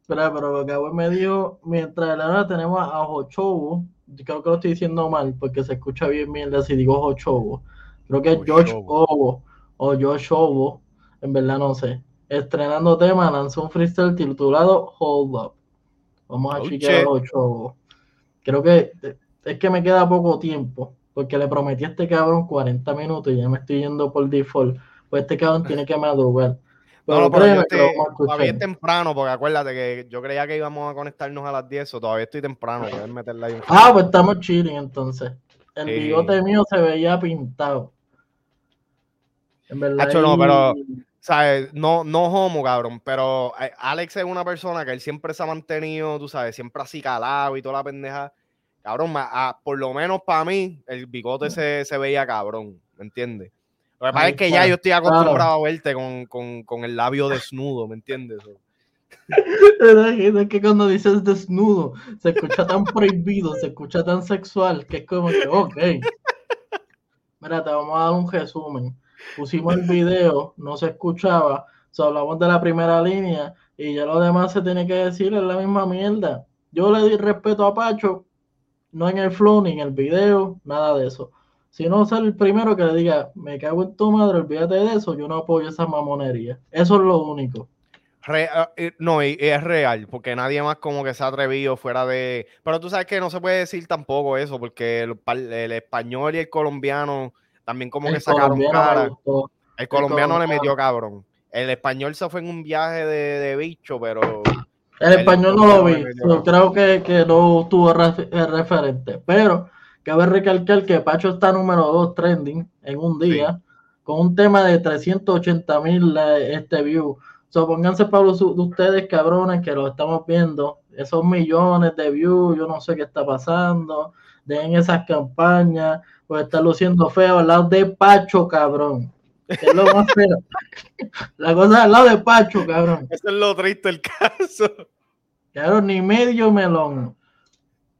Espera, pero que me dijo, mientras la tenemos a Jochobo, creo que lo estoy diciendo mal, porque se escucha bien mierda si digo Jochobo. Creo que es George Obo o Josh Obo, en verdad no sé. Estrenando tema, lanzó un freestyle titulado Hold Up. Vamos a oh, chequear Ochobo. Creo que es que me queda poco tiempo, porque le prometí a este cabrón 40 minutos y ya me estoy yendo por default. Pues este cabrón tiene que madrugar no, pero todavía es temprano, porque acuérdate que yo creía que íbamos a conectarnos a las 10 o todavía estoy temprano. meterla ahí ah, pues estamos chilling entonces. El bigote mío se veía pintado. En verdad. no, pero, ¿sabes? No, no homo, cabrón, pero eh, Alex es una persona que él siempre se ha mantenido, tú sabes, siempre así calado y toda la pendeja. Cabrón, por lo menos para mí, el bigote se, se veía cabrón, ¿me entiendes? Lo que pasa es que ya yo estoy acostumbrado a verte con, con, con, el labio desnudo, ¿me entiendes? es que cuando dices desnudo se escucha tan prohibido, se escucha tan sexual que es como que, ok. Mira, te vamos a dar un resumen. Pusimos el video, no se escuchaba, solo hablamos de la primera línea y ya lo demás se tiene que decir, es la misma mierda. Yo le di respeto a Pacho, no en el flow ni en el video, nada de eso. Si no ser el primero que le diga, me cago en tu madre, olvídate de eso, yo no apoyo esa mamonería. Eso es lo único. Ah, eh, no, y, es real, porque nadie más como que se ha atrevido fuera de... Pero tú sabes que no se puede decir tampoco eso, porque el, español y el colombiano también como que sacaron cara. El, colombiano le metió cabrón. El español se fue en un viaje de, bicho, pero... El, español no lo vi, creo que, que no tuvo referente, pero Cabe recalcar que Pacho está número 2 trending en un día con un tema de 380 mil eh, este view. So, pónganse Pablo de ustedes, cabrones, que lo estamos viendo. Esos millones de views, yo no sé qué está pasando. Den esas campañas, pues estar luciendo feo al lado de Pacho, cabrón. es lo más feo. La cosa al lado de Pacho, cabrón. Eso es lo triste el caso. Claro, ni medio melón.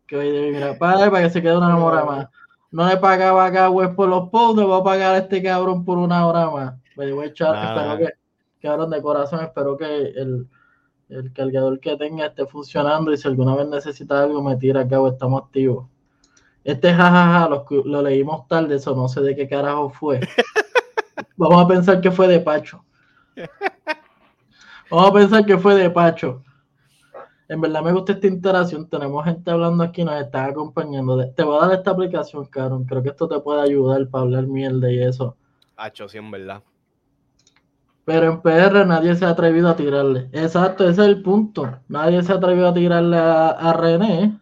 Que mira, padre, para que se quede una hora más. No le pagaba a web por los posts, le voy a pagar a este cabrón por una hora más. Me voy a echar, espero que, cabrón, de corazón, espero que el, el cargador que tenga esté funcionando y si alguna vez necesita algo me tira acá o estamos activos. Este jajaja lo, lo leímos tarde, eso no sé de qué carajo fue. Vamos a pensar que fue de Pacho. Vamos a pensar que fue de Pacho. En verdad me gusta esta interacción. Tenemos gente hablando aquí, nos está acompañando. Te voy a dar esta aplicación, cabrón. Creo que esto te puede ayudar para hablar mierda y eso. Hacho, sí, en verdad. Pero en PR nadie se ha atrevido a tirarle. Exacto, ese es el punto. Nadie se ha atrevido a tirarle a René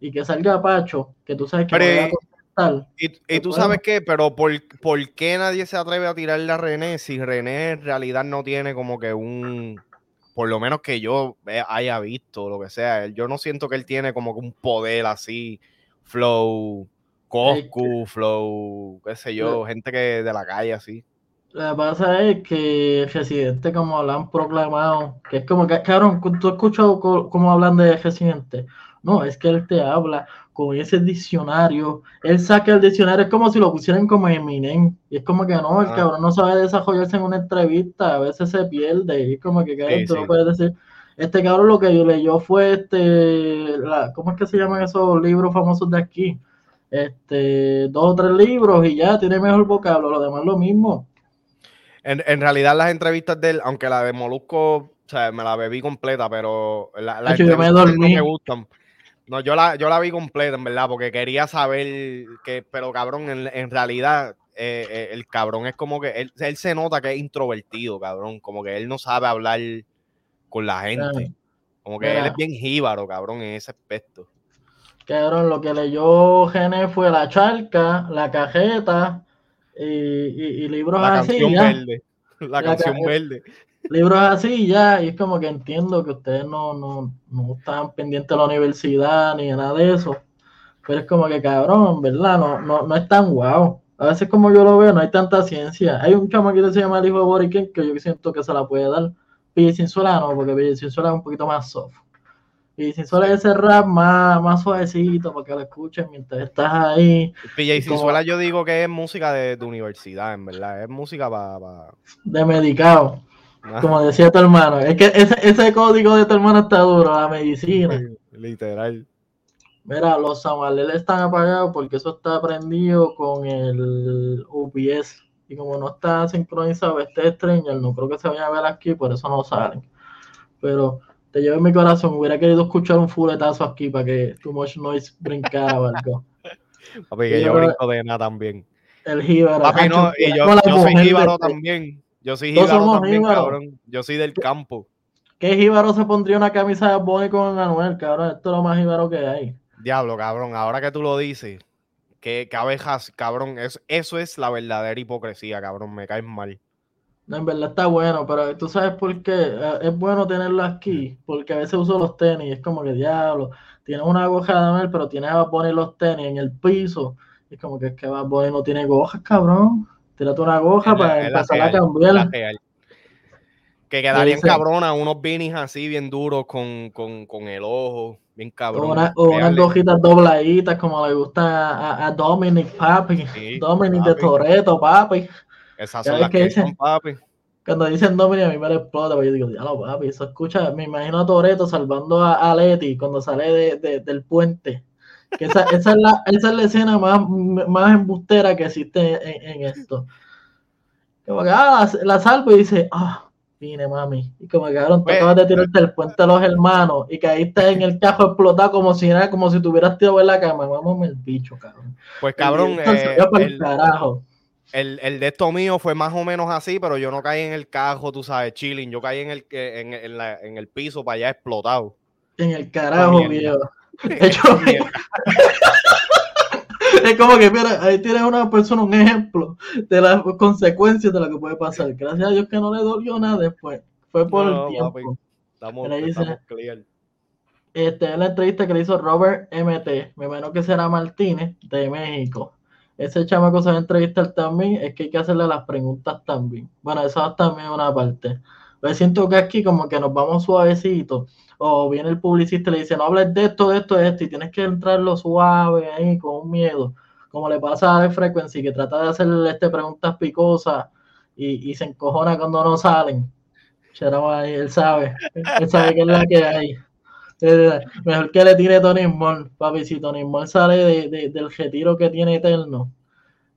y que salga Pacho, que tú sabes que a contestar. Y, tú sabes qué, pero por, por, qué nadie se atreve a tirarle a René si René en realidad no tiene como que un, por lo menos que yo haya visto, lo que sea, yo no siento que él tiene como que un poder así, flow, Coscu, flow, qué sé yo, gente que de la calle así. Lo que pasa es que Residente, como lo han proclamado, que es como que, cabrón, tú has escuchado cómo hablan de Residente. No, es que él te habla con ese diccionario. Él saca el diccionario, es como si lo pusieran como Eminem. Y es como que no, el ah. cabrón no sabe desarrollarse en una entrevista, a veces se pierde. Y es como que, cabrón, tú no puedes decir. Este cabrón lo que yo leyó fue este, ¿cómo es que se llaman esos libros famosos de aquí? Este, dos o tres libros y ya tiene mejor vocablo, lo demás lo mismo. En, en realidad las entrevistas de él, aunque la de Molusco, o sea, me la bebí completa, pero la, las entrevistas me, me gustan. No, yo la, yo la vi completa, en verdad, porque quería saber que, pero cabrón, en, realidad, eh, eh, el cabrón es como que él, se nota que es introvertido, cabrón. Como que él no sabe hablar con la gente. Como que él es bien jíbaro, cabrón, en ese aspecto. Cabrón, lo que leyó Gene fue la charca, la cajeta y, libros la así. Canción verde. La, canción verde libros así ya, y es como que entiendo que ustedes no, no, no están pendientes de la universidad ni de nada de eso, pero es como que cabrón, ¿verdad? No, no, no es tan guau. A veces como yo lo veo, no hay tanta ciencia. Hay un chamo que se llama el hijo de Boriken que yo siento que se la puede dar. Pille Sinzuela no, porque Pille Sinzuela es un poquito más soft. Pille Sinzuela es ese rap más, más suavecito para que lo escuchen mientras estás ahí. Pille Sinzuela yo digo que es música de, de universidad, en verdad. Es música para... De medicado. Como decía tu hermano, es que ese, ese código de tu hermano está duro, la medicina. Literal. Mira, los Samuel están apagados porque eso está prendido con el UPS. Y como no está sincronizado este Stranger, no creo que se vaya a ver aquí, por eso no salen. Pero te llevo en mi corazón, hubiera querido escuchar un fuletazo aquí para que Too Much Noise brincara o algo. Papi, que yo, brinco de nada también. El jíbaro. Papi, no, y yo, yo soy jíbaro también. Yo soy jíbaro también, cabrón. Yo soy del campo. ¿Qué jíbaro se pondría una camisa de Bonnie con Anuel, cabrón? Esto es lo más jíbaro que hay. Diablo, cabrón. Ahora que tú lo dices, que, abejas, cabrón, es, eso es la verdadera hipocresía, cabrón. Me caes mal. No, en verdad está bueno, pero tú sabes por qué eh, es bueno tenerlo aquí, porque a veces uso los tenis, es como que diablo, tienes una goja de Anuel, pero tienes a poner los tenis en el piso, es como que es que Bad no tiene gojas, cabrón. Tírate una goja para empezar a cambiar. Que quedarían cabronas, unos beanies así bien duros con, con, con el ojo, bien cabrón. O, unas gojitas dobladitas como le gusta a, a Dominic Papi. Dominic de Toreto, papi. Esas son las que, dicen, papi. Cuando dicen Dominic a mí me explota, porque yo digo, diablo, papi, eso escucha, me imagino a Toreto salvando a, a Leti cuando sale de, de, del puente esa, esa, es la, esa es la escena más, más embustera que existe en, esto. Como que, ah, la, salvo y dice, ah, vine mami. Y como que, cabrón, tú pues, acabas de tirarte el puente a los hermanos y caíste en el cajo explotado como si nada, como si tuvieras tirado en la cama. Vamos el bicho, cabrón. Pues cabrón, eh, el, carajo. El, el, de esto mío fue más o menos así, pero yo no caí en el cajo, tú sabes, chilling. Yo caí en el, en, en, la, en el piso para allá explotado. En el carajo, viejo. es como que, mira, ahí tienes una persona, un ejemplo de las consecuencias de lo que puede pasar. Gracias a Dios que no le dolió nada después. Fue por el tiempo. estamos, clear. Este es la entrevista que le hizo Robert MT, me imagino que será Martínez, de México. Ese chamaco se va a entrevistar también, es que hay que hacerle las preguntas también. Bueno, eso también una parte. Pero siento que aquí como que nos vamos suavecito o viene el publicista y le dice, no hables de esto, de esto, de esto, y tienes que entrarlo suave ahí con un miedo, como le pasa a Frequency, que trata de hacerle este, preguntas picosas y, y se encojona cuando no salen. él sabe, él sabe que es la que hay. Eh, mejor que le tire Tony Moore, papi. Si Tony Moore sale de, del retiro que tiene Eterno,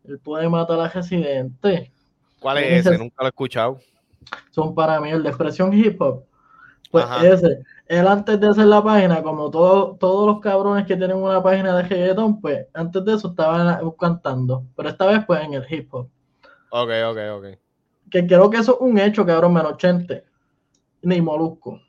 él puede matar a Residente. ¿Cuál es ese? Nunca lo he escuchado. Son para mí el de expresión hip hop. Pues ese, él antes de hacer la página, como todos los cabrones que tienen una página de reggaeton, pues antes de eso estaban cantando. Pero esta vez pues en el hip hop. Ok, ok, ok. Que creo que eso es un hecho, cabrón, menos 80. Ni molusco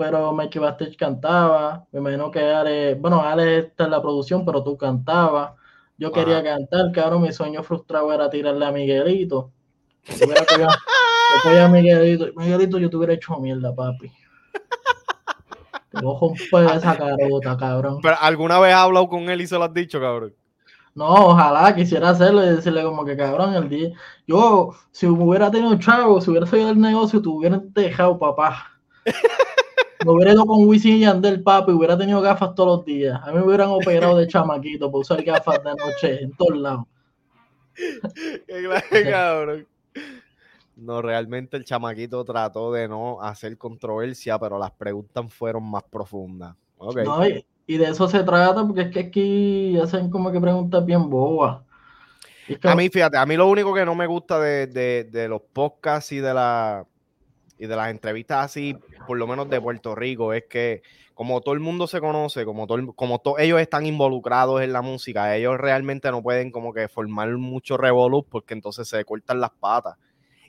pero Mikey Bastage cantaba, me imagino que Ale, bueno, Ale está en la producción, pero tú cantabas. Yo quería cantar, cabrón, mi sueño frustrado era tirarle a Miguelito. a Miguelito, Miguelito yo te hubiera hecho mierda, papi. Te voy a romper esa carota, cabrón. ¿Pero alguna vez has hablado con él y se lo has dicho, cabrón? No, ojalá quisiera hacerlo y decirle como que cabrón, el día. Yo, si hubiera tenido chavo, si hubiera salido del negocio, te hubieran dejado, papá. Me hubiera ido con Wisin y Yandel, papi, hubiera tenido gafas todos los días. A mí me hubieran operado de chamaquito por usar gafas de noche en todos lados. Qué cabrón. No, realmente el chamaquito trató de no hacer controversia, pero las preguntas fueron más profundas. No, y, de eso se trata, porque es que aquí hacen como que preguntas bien bobas. A mí, fíjate, a mí lo único que no me gusta de, de los podcasts y de la y de las entrevistas así, por lo menos de Puerto Rico, es que como todo el mundo se conoce, como, todo, como ellos están involucrados en la música, ellos realmente no pueden como que formar mucho revolú porque entonces se cortan las patas.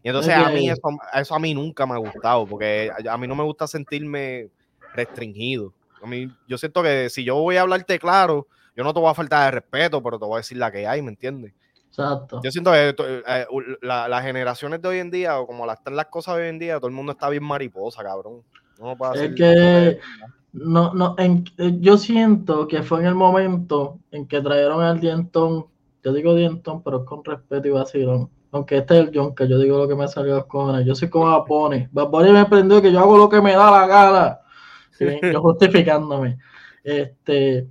Y entonces a mí eso, eso, a mí nunca me ha gustado, porque a, mí no me gusta sentirme restringido. A mí, yo siento que si yo voy a hablarte claro, yo no te voy a faltar de respeto, pero te voy a decir la que hay, ¿me entiendes? Exacto. Yo siento que eh, las generaciones de hoy en día, o como las, están las cosas de hoy en día, todo el mundo está bien mariposa, cabrón. No es que no, no, en, eh, yo siento que fue en el momento en que trajeron al Dienton, yo digo Dienton, pero con respeto y vacilón. Aunque este es el John, que yo digo lo que me salió a cojones. Yo soy como Bapone. Bapone me aprendió que yo hago lo que me da la gana. yo justificándome. Este,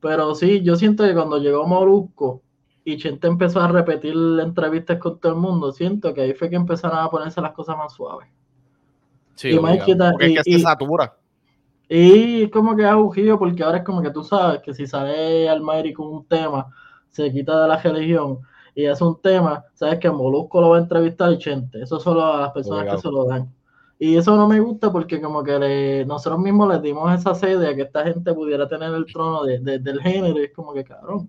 pero sí, yo siento que cuando llegó Molusco, y Chente empezó a repetir entrevistas con todo el mundo, siento que ahí fue que empezaron a ponerse las cosas más suaves. Sí, y porque es que se satura. Y como que ha bugido porque ahora es como que tú sabes que si sale Almighty con un tema, se quita de la religión y hace un tema, sabes que Molusco lo va a entrevistar y Chente. Eso solo a las personas que se lo dan. Y eso no me gusta porque como que nosotros mismos les dimos esa sede a que esta gente pudiera tener el trono del género y es como que cabrón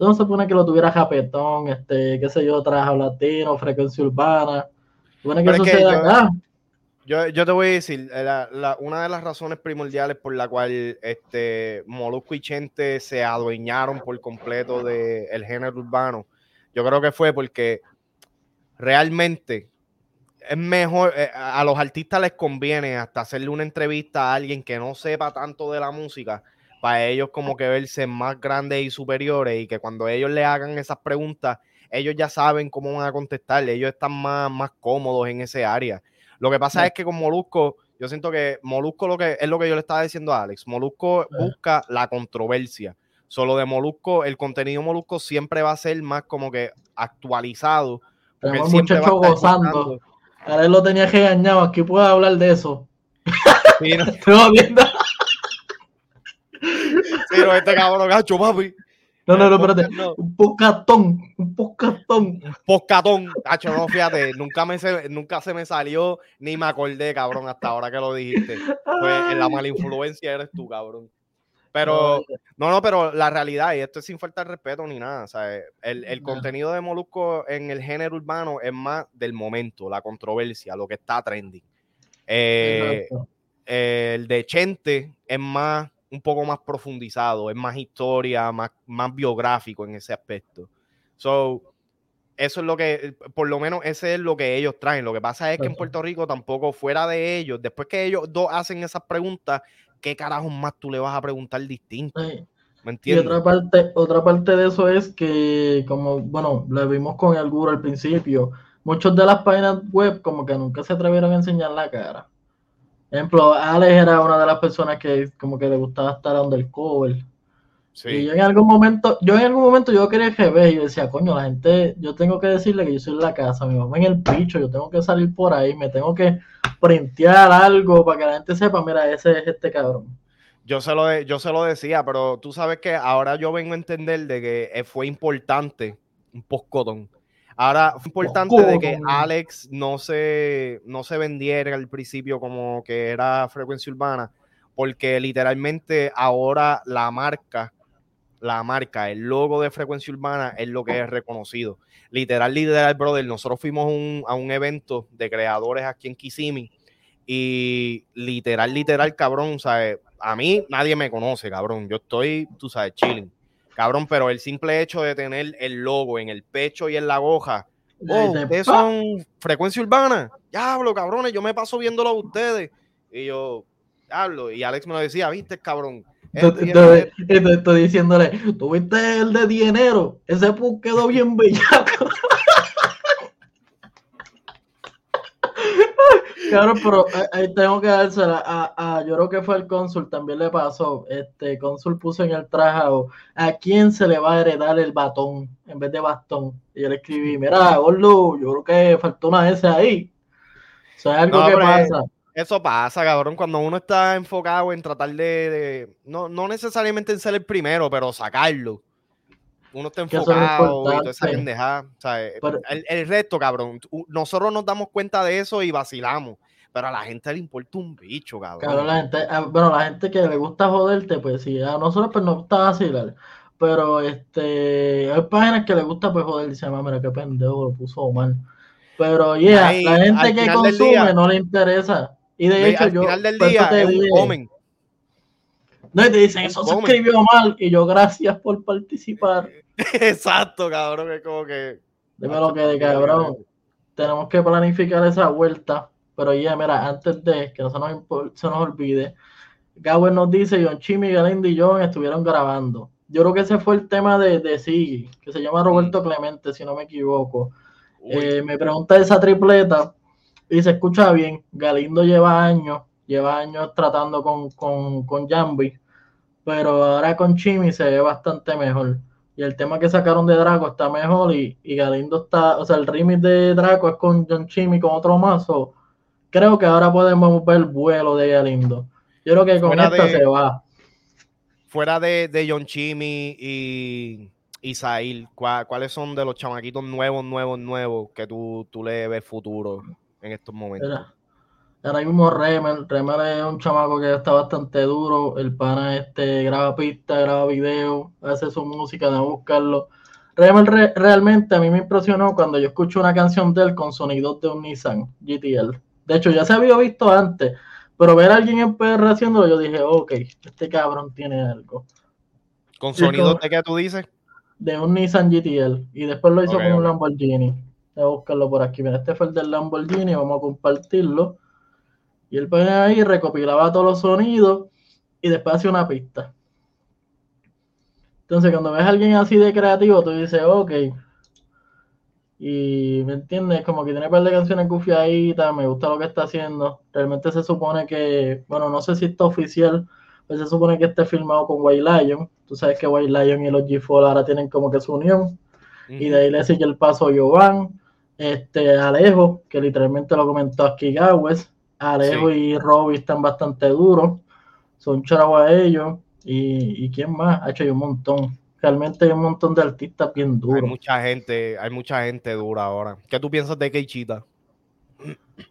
no se supone que lo tuviera Japetón, este, qué sé yo, trajo latino, frecuencia urbana. Supone que eso se acá. Yo, yo, te voy a decir, eh, una de las razones primordiales por la cual este, Molusco y Chente se adueñaron por completo del género urbano, yo creo que fue porque realmente es mejor, eh, a los artistas les conviene hasta hacerle una entrevista a alguien que no sepa tanto de la música, para ellos como que verse más grandes y superiores y que cuando ellos le hagan esas preguntas, ellos ya saben cómo van a contestarle, ellos están más, más cómodos en ese área. Lo que pasa es que con Molusco, yo siento que Molusco lo que es lo que yo le estaba diciendo a Alex, Molusco busca la controversia. Solo de Molusco, el contenido Molusco siempre va a ser más como que actualizado. Porque él siempre gozando. Ahora él lo tenía que engañar, aquí puedo hablar de eso. Sí, no. Pero este cabrón gacho, papi. No, no, no, espérate. Un pocatón, un pocatón. Un pocatón. Gacho, no, fíjate, nunca, me se, nunca se me salió ni me acordé, cabrón, hasta ahora que lo dijiste. Pues en la mala influencia eres tú, cabrón. Pero, no, no, pero la realidad, y esto es sin falta de respeto ni nada, ¿sabes? El, el contenido de Molusco en el género urbano es más del momento, la controversia, lo que está trending. Eh, el de Chente es más un poco más profundizado, es más historia, más, más biográfico en ese aspecto. So, eso es lo que, por lo menos ese es lo que ellos traen. Lo que pasa es que en Puerto Rico tampoco fuera de ellos, después que ellos dos hacen esas preguntas, ¿qué carajos más tú le vas a preguntar distinto? ¿Me entiendes? Y otra parte, otra parte de eso es que, como, bueno, lo vimos con el Guru al principio, muchos de las páginas web como que nunca se atrevieron a enseñar la cara. ejemplo, Alex era una de las personas que como que le gustaba estar undercover. Sí. Y yo en algún momento, yo en algún momento yo quería que y yo decía, coño, la gente, yo tengo que decirle que yo soy en la casa, mi mamá en el picho, yo tengo que salir por ahí, me tengo que printear algo para que la gente sepa, mira, ese es este cabrón. Yo se lo, yo se lo decía, pero tú sabes que ahora yo vengo a entender de que eh, fue importante un postcotón. Ahora fue importante de que Alex no se, no se vendiera al principio como que era frecuencia urbana, porque literalmente ahora la marca, la marca, el logo de frecuencia urbana es lo que es reconocido. Literal, literal, brother, nosotros fuimos a un evento de creadores aquí en Kissimmee y literal, literal, cabrón, ¿sabes? A mí nadie me conoce, cabrón. Yo estoy, tú sabes, chilling Cabrón, pero el simple hecho de tener el logo en el pecho y en la hoja. Oh, ustedes son frecuencia urbana. Diablo, cabrones, yo me paso viéndolo a ustedes. Y yo, hablo. Y Alex me lo decía, viste, cabrón. Estoy, diciéndole, ¿tuviste el de dinero? Ese pus quedó bien bellaco. Claro, pero eh, ahí tengo que dársela a, yo creo que fue el cónsul, también le pasó, este cónsul puso en el trajado, ¿a quién se le va a heredar el batón en vez de bastón? Y yo le escribí, mira, gordo, yo creo que faltó una S ahí. Eso es algo que pasa. Eso pasa, cabrón, cuando uno está enfocado en tratar de, no, no necesariamente en ser el primero, pero sacarlo uno está enfocado y toda esa pendeja. el, el, resto, cabrón, nosotros nos damos cuenta de eso y vacilamos. Pero a la gente le importa un bicho, cabrón. Claro, la gente, ah, bueno, la gente que le gusta joderte, pues sí, a nosotros pues nos gusta vacilar. Pero este, hay páginas que le gusta pues joder, dice, mira qué pendejo, lo puso mal. Pero yeah, la gente que consume no le interesa. Y de hecho, al yo. Final del día, te comen. No, y te dicen, eso se escribió mal. Y yo, gracias por participar. Exacto, cabrón. Es como que. Dime lo que de cabrón. Tenemos que planificar esa vuelta. Pero ya, mira, antes de que no se nos, se nos olvide, Gower nos dice: John Chimmy, Galindo y John estuvieron grabando. Yo creo que ese fue el tema de, de Sigi, que se llama Roberto mm. Clemente, si no me equivoco. Eh, me pregunta esa tripleta y se escucha bien. Galindo lleva años, lleva años tratando con, con, con Jambi pero ahora con Chimi se ve bastante mejor. Y el tema que sacaron de Draco está mejor y, y Galindo está, o sea, el remix de Draco es con John Chimi con otro mazo. Creo que ahora podemos ver el vuelo de Galindo. Yo creo que con esta se va. Fuera de, de John Chimi y Isail, ¿cuáles son de los chamaquitos nuevos, nuevos, nuevos que tú, tú le ves futuro en estos momentos? Ahora mismo Remel, Remel es un chamaco que está bastante duro, el pana este graba pistas, graba video, hace su música, de buscarlo. Remel realmente a mí me impresionó cuando yo escucho una canción de él con sonidos de un Nissan GTL. De hecho, ya se había visto antes, pero ver a alguien en PR haciéndolo, yo dije, ok, este cabrón tiene algo. ¿Con sonidos de qué tú dices? De un Nissan GTL. Y después lo hizo con un Lamborghini. Voy a buscarlo por aquí. Mira, este fue el del Lamborghini, vamos a compartirlo. Y él pone ahí, recopilaba todos los sonidos y después hacía una pista. Entonces, cuando ves a alguien así de creativo, tú dices, ok. Y me entiendes, como que tiene un par de canciones gufiaditas, me gusta lo que está haciendo. Realmente se supone que, bueno, no sé si está oficial, pero se supone que esté filmado con White Lion. Tú sabes que White Lion y los G4 ahora tienen como que su unión. Y de ahí le sigue el paso a Giovanni, este Alejo, que literalmente lo comentó aquí Gawes, Alejo y Robbie están bastante duros. Son chavos a ellos. Y, y quién más? Ha hecho un montón. Realmente hay un montón de artistas bien duros. Hay mucha gente, hay mucha gente dura ahora. ¿Qué tú piensas de Keichita?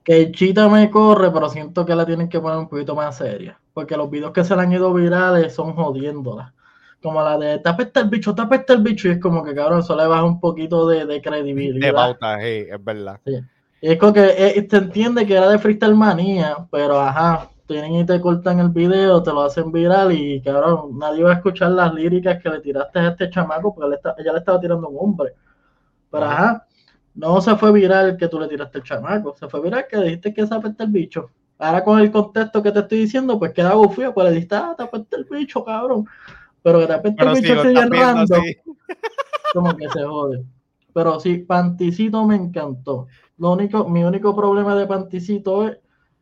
Keichita me corre, pero siento que la tienen que poner un poquito más seria. Porque los videos que se le han ido virales son jodiéndola. Como la de tapete el bicho, tapete el bicho. Y es como que, cabrón, eso le baja un poquito de, credibilidad. De pauta, sí, es verdad. Sí. Es como que eh, te entiende que era de freestyle manía, pero ajá, tienen y te cortan el video, te lo hacen viral y cabrón, nadie va a escuchar las líricas que le tiraste a este chamaco porque ella le estaba tirando un hombre. Pero ajá, no se fue viral que tú le tiraste al chamaco, se fue viral que dijiste que zapete el bicho. Ahora con el contexto que te estoy diciendo, pues queda bufío, pues le dijiste, ah, tapete el bicho, cabrón. Pero que tapete el bicho sigue errando, como que se jode. Pero sí, Panticito me encantó. Lo único, mi único problema de Panticito es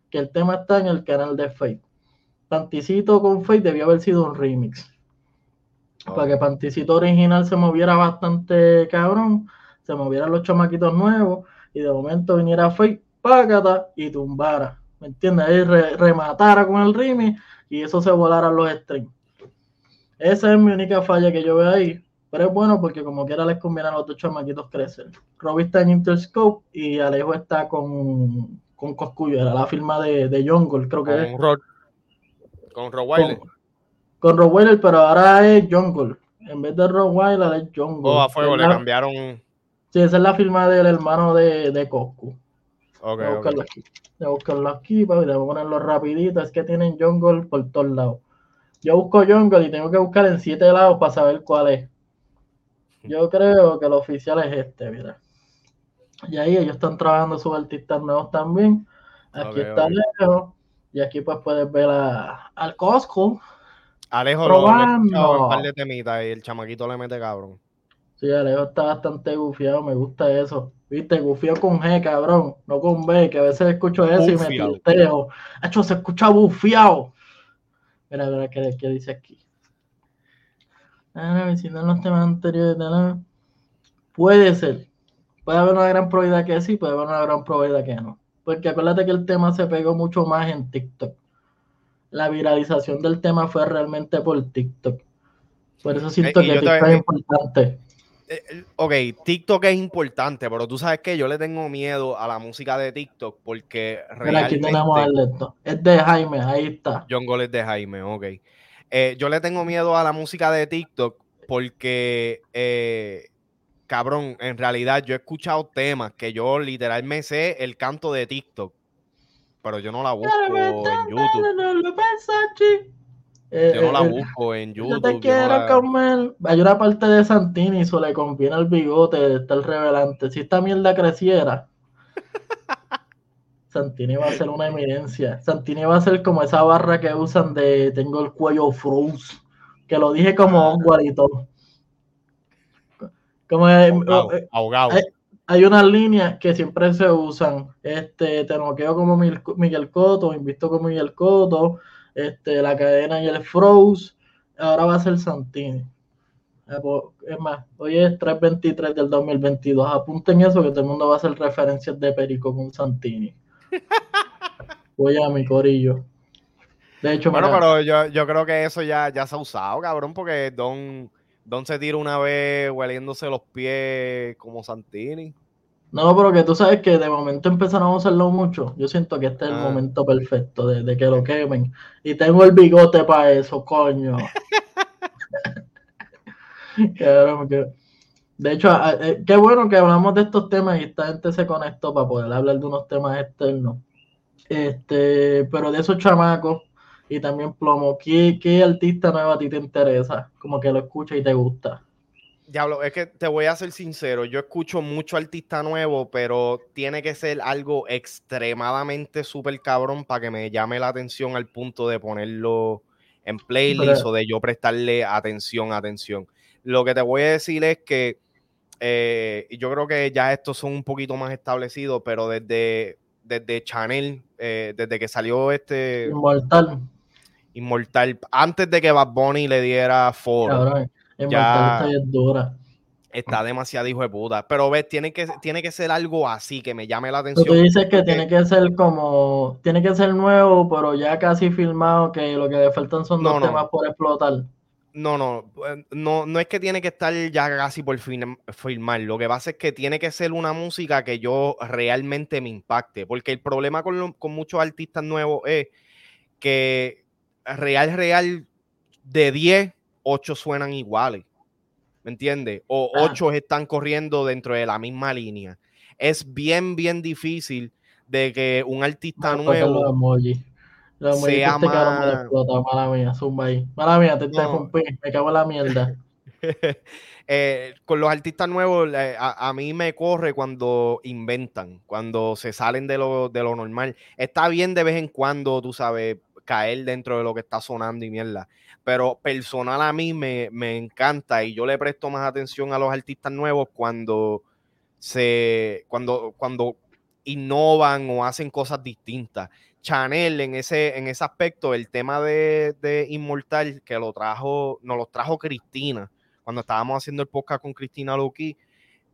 que el tema está en el canal de Fate. Panticito con Fate debió haber sido un remix. Para que Panticito original se moviera bastante cabrón, se movieran los chamaquitos nuevos y de momento viniera Fate, págata y tumbara. ¿Me entiendes? Ahí rematara con el remix y eso se volara los streams. Esa es mi única falla que yo veo ahí. Pero es bueno porque como quiera les conviene a los dos chamaquitos crecer. Robbie está en Interscope y Alejo está con, con Coscuyo. Era la firma de, de Jungle, creo que con es. Rod, con Rottweiler. Con, con pero ahora es Jungle. En vez de Rottweiler es Jungle. Oh, a fuego, le cambiaron. Sí, esa es la firma del hermano de, de Coscu. Ok, voy a buscarlo aquí. Voy a buscarlo aquí, voy a ponerlo rapidito. Es que tienen Jungle por todos lados. Yo busco Jungle y tengo que buscar en siete lados para saber cuál es. Yo creo que el oficial es este, mira. Y ahí ellos están trabajando sus artistas nuevos también. Aquí está Alejo. Y aquí pues puedes ver a, al Costco. Alejo probando. un par de temitas y el chamaquito le mete cabrón. Sí, Alejo está bastante gufiado, me gusta eso. Viste, gufiado con G, cabrón, no con B, que a veces escucho eso y me tilteo. Hecho, se escucha bufiado. Mira, mira qué, qué dice aquí. Ah, si no los temas anteriores, ¿no? puede ser. Puede haber una gran probabilidad que sí, puede haber una gran probabilidad que no. Porque acuérdate que el tema se pegó mucho más en TikTok. La viralización del tema fue realmente por TikTok. Por eso siento eh, que TikTok es importante. Eh, eh, ok, TikTok es importante, pero tú sabes que yo le tengo miedo a la música de TikTok porque realmente... aquí tenemos esto. Es de Jaime, ahí está. John Gol es de Jaime, ok. yo le tengo miedo a la música de TikTok porque cabrón, en realidad yo he escuchado temas que yo literalmente sé el canto de TikTok, pero yo no la busco en YouTube. Yo no la busco en YouTube. Yo te quiero comer. Hay una parte de Santini, eso le conviene el bigote de estar revelante. Si esta mierda creciera, Santini va a ser una eminencia. Santini va a ser como esa barra que usan de tengo el cuello froze, que lo dije como un guarito. Como ahogado. Hay, hay, unas líneas que siempre se usan. Este, te noqueo como Miguel Coto, invisto como Miguel Coto, este, la cadena y el Froze. Ahora va a ser Santini. Eh, pues, es más, hoy es 3.23 del 2022. Apunten eso que todo el mundo va a hacer referencias de Perico con Santini. Voy a mi corillo. De hecho, bueno, pero yo, yo, creo que eso ya, ya se ha usado, cabrón, porque Don Don se tira una vez hueliéndose los pies como Santini. No, pero que tú sabes que de momento empezaron a usarlo mucho. Yo siento que este es el ah. momento perfecto de, que lo quemen. Y tengo el bigote para eso, coño. de hecho, eh, qué bueno que hablamos de estos temas y esta gente se conectó para poder hablar de unos temas externos. Este, pero de esos chamacos y también Plomo, ¿qué, ¿qué, artista nuevo a ti te interesa? Como que lo escuchas y te gusta. Diablo, es que te voy a ser sincero, yo escucho mucho artista nuevo, pero tiene que ser algo extremadamente súper cabrón para que me llame la atención al punto de ponerlo en playlist o de yo prestarle atención, atención. Lo que te voy a decir es que eh, yo creo que ya estos son un poquito más establecidos, pero desde, desde Chanel, eh, desde que salió este... Inmortal Inmortal, antes de que Bad Bunny le diera foro. Ya está, dura. está demasiado hijo de puta. Pero ves, tiene que, tiene que ser algo así que me llame la atención. Tú dices que tiene que ser como, tiene que ser nuevo, pero ya casi filmado, que lo que le faltan son dos temas por explotar. No, no, eh, no, no es que tiene que estar ya casi por filmar. Lo que pasa es que tiene que ser una música que yo realmente me impacte. Porque el problema con, con muchos artistas nuevos es que real, real, de 10, 8 suenan iguales. ¿Me entiendes? O 8 ah. están corriendo dentro de la misma línea. Es bien, bien difícil de que un artista nuevo sea más... mala mía, zumba ahí. Mala mía, te no. me cago en la mierda. eh, con los artistas nuevos, a, a, mí me corre cuando inventan, cuando se salen de lo, de lo normal. Está bien de vez en cuando, tú sabes, caer dentro de lo que está sonando y mierda. Pero personal a mí me, encanta y yo le presto más atención a los artistas nuevos cuando se, cuando, cuando innovan o hacen cosas distintas. Chanel en ese, en ese aspecto, el tema de, de Inmortal que lo trajo, nos lo trajo Cristina cuando estábamos haciendo el podcast con Cristina Luqui.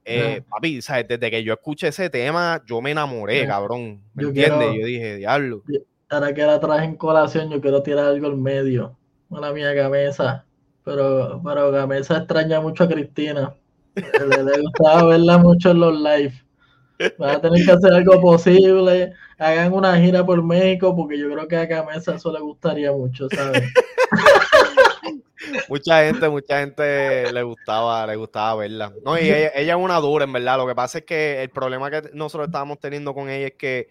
Eh, papi, desde que yo escuché ese tema, yo me enamoré, cabrón. ¿Me entiendes? yo dije, diablo. Ahora que la traje en colación, yo quiero tirar algo al medio. Una mía cabeza. Pero, pero Gamesa extraña mucho a Cristina. Le, gustaba verla mucho en los live. Van a tener que hacer algo posible. Hagan una gira por México, porque yo creo que a Gamesa eso le gustaría mucho, ¿sabes? mucha gente, mucha gente le gustaba, le gustaba verla. No, y ella, es una dura, en verdad. Lo que pasa es que el problema que nosotros estábamos teniendo con ella es que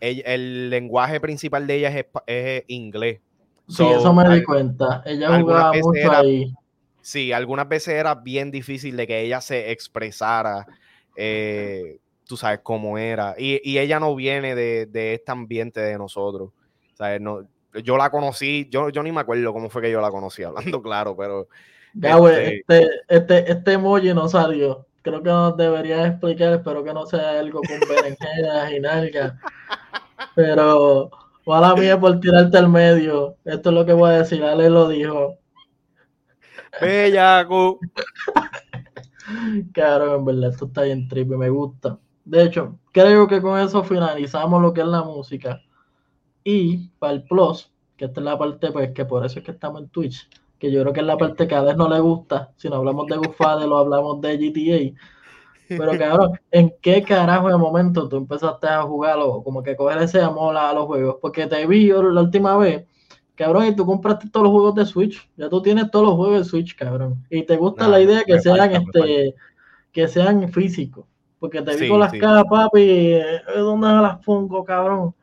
el lenguaje principal de ella es, inglés. Sí, eso me di cuenta. Ella jugaba mucho ahí. Sí, algunas veces era bien difícil de que ella se expresara. Eh, tú sabes cómo era. Y, ella no viene de, este ambiente de nosotros. No, yo la conocí, yo, yo ni me acuerdo cómo fue que yo la conocí, hablando claro, pero. este, este, este, este emoji no salió. Creo que nos deberías explicar, espero que no sea algo con berenjenas y nalgas. Pero, mala mía por tirarte al medio. Esto es lo que voy a decir. Ale lo dijo. Bellaco. claro, en verdad, esto está bien triple, me gusta. De hecho, creo que con eso finalizamos lo que es la música. Y para el plus, que esta es la parte, pues que por eso es que estamos en Twitch, que yo creo que es la parte que a veces no le gusta. Si no hablamos de Gufade, lo hablamos de GTA. Pero cabrón, ¿en qué carajo de momento tú empezaste a jugarlo? Como que coger ese amor a los juegos. Porque te vi yo la última vez, cabrón, y tú compraste todos los juegos de Switch. Ya tú tienes todos los juegos de Switch, cabrón. Y te gusta la idea que sean este, que sean físicos. Porque te vi con las caras, papi, eh, ¿dónde las pongo, cabrón?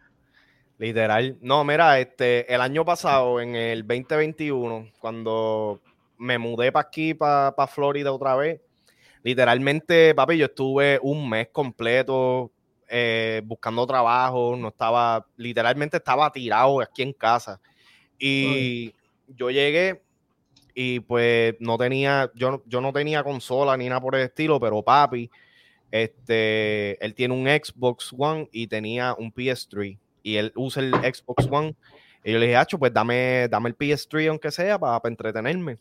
Literal. No, mira, este, el año pasado, en el 2021, cuando me mudé para aquí, para Florida otra vez, literalmente, papi, yo estuve un mes completo eh, buscando trabajo, no estaba, literalmente estaba tirado aquí en casa. Y yo llegué y pues no tenía, yo, yo no tenía consola ni nada por el estilo, pero papi, este, él tiene un Xbox One y tenía un PS3 y él usa el Xbox One. Y yo le dije, Hacho, pues dame, dame el PS3 aunque sea para, entretenerme.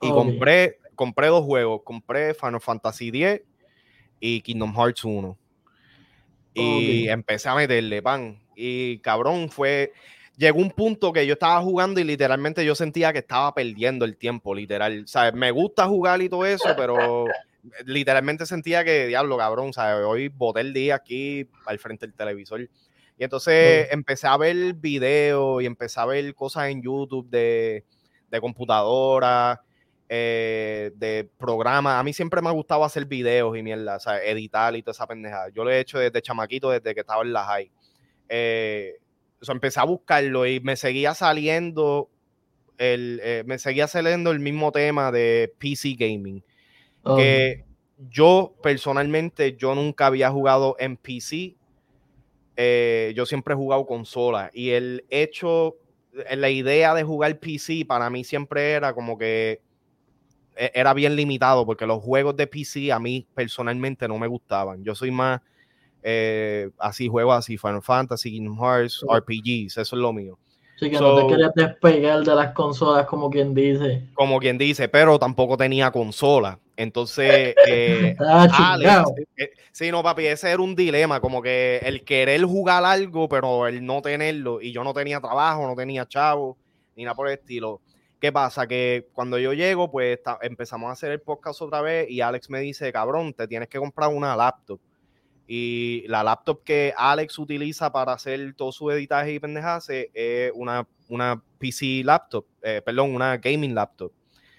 Y compré, compré dos juegos. Compré Final Fantasy X y Kingdom Hearts 1. Y empecé a meterle pan. Y cabrón, fue. Llegó un punto que yo estaba jugando y literalmente yo sentía que estaba perdiendo el tiempo, literal. O sea, me gusta jugar y todo eso, pero literalmente sentía que, diablo, cabrón, ¿sabes? Hoy boté el día aquí al frente del televisor. Y entonces empecé a ver videos y empecé a ver cosas en YouTube de, de computadora, eh, de programas. A mí siempre me ha gustado hacer videos y mierda, o sea, editar y toda esa pendejada. Yo lo he hecho desde chamaquito, desde que estaba en la high. Eh, o sea, empecé a buscarlo y me seguía saliendo el, eh, me seguía saliendo el mismo tema de PC gaming que yo personalmente, yo nunca había jugado en PC. Eh, yo siempre he jugado consola. Y el hecho, la idea de jugar PC para mí siempre era como que era bien limitado porque los juegos de PC a mí personalmente no me gustaban. Yo soy más eh, así, juego así, Final Fantasy, Kingdom Hearts, RPGs, eso es lo mío. Sí, que no te querías despegar de las consolas, como quien dice. Como quien dice, pero tampoco tenía consola. Entonces, eh, ah, eh, eh, sí, no, papi, ese era un dilema, como que el querer jugar algo, pero el no tenerlo. Y yo no tenía trabajo, no tenía chavo, ni nada por el estilo. ¿Qué pasa? Que cuando yo llego, pues empezamos a hacer el podcast otra vez y Alex me dice, cabrón, te tienes que comprar una laptop. Y la laptop que Alex utiliza para hacer todo su editaje y pendejadas es una, una PC laptop, eh, perdón, una gaming laptop.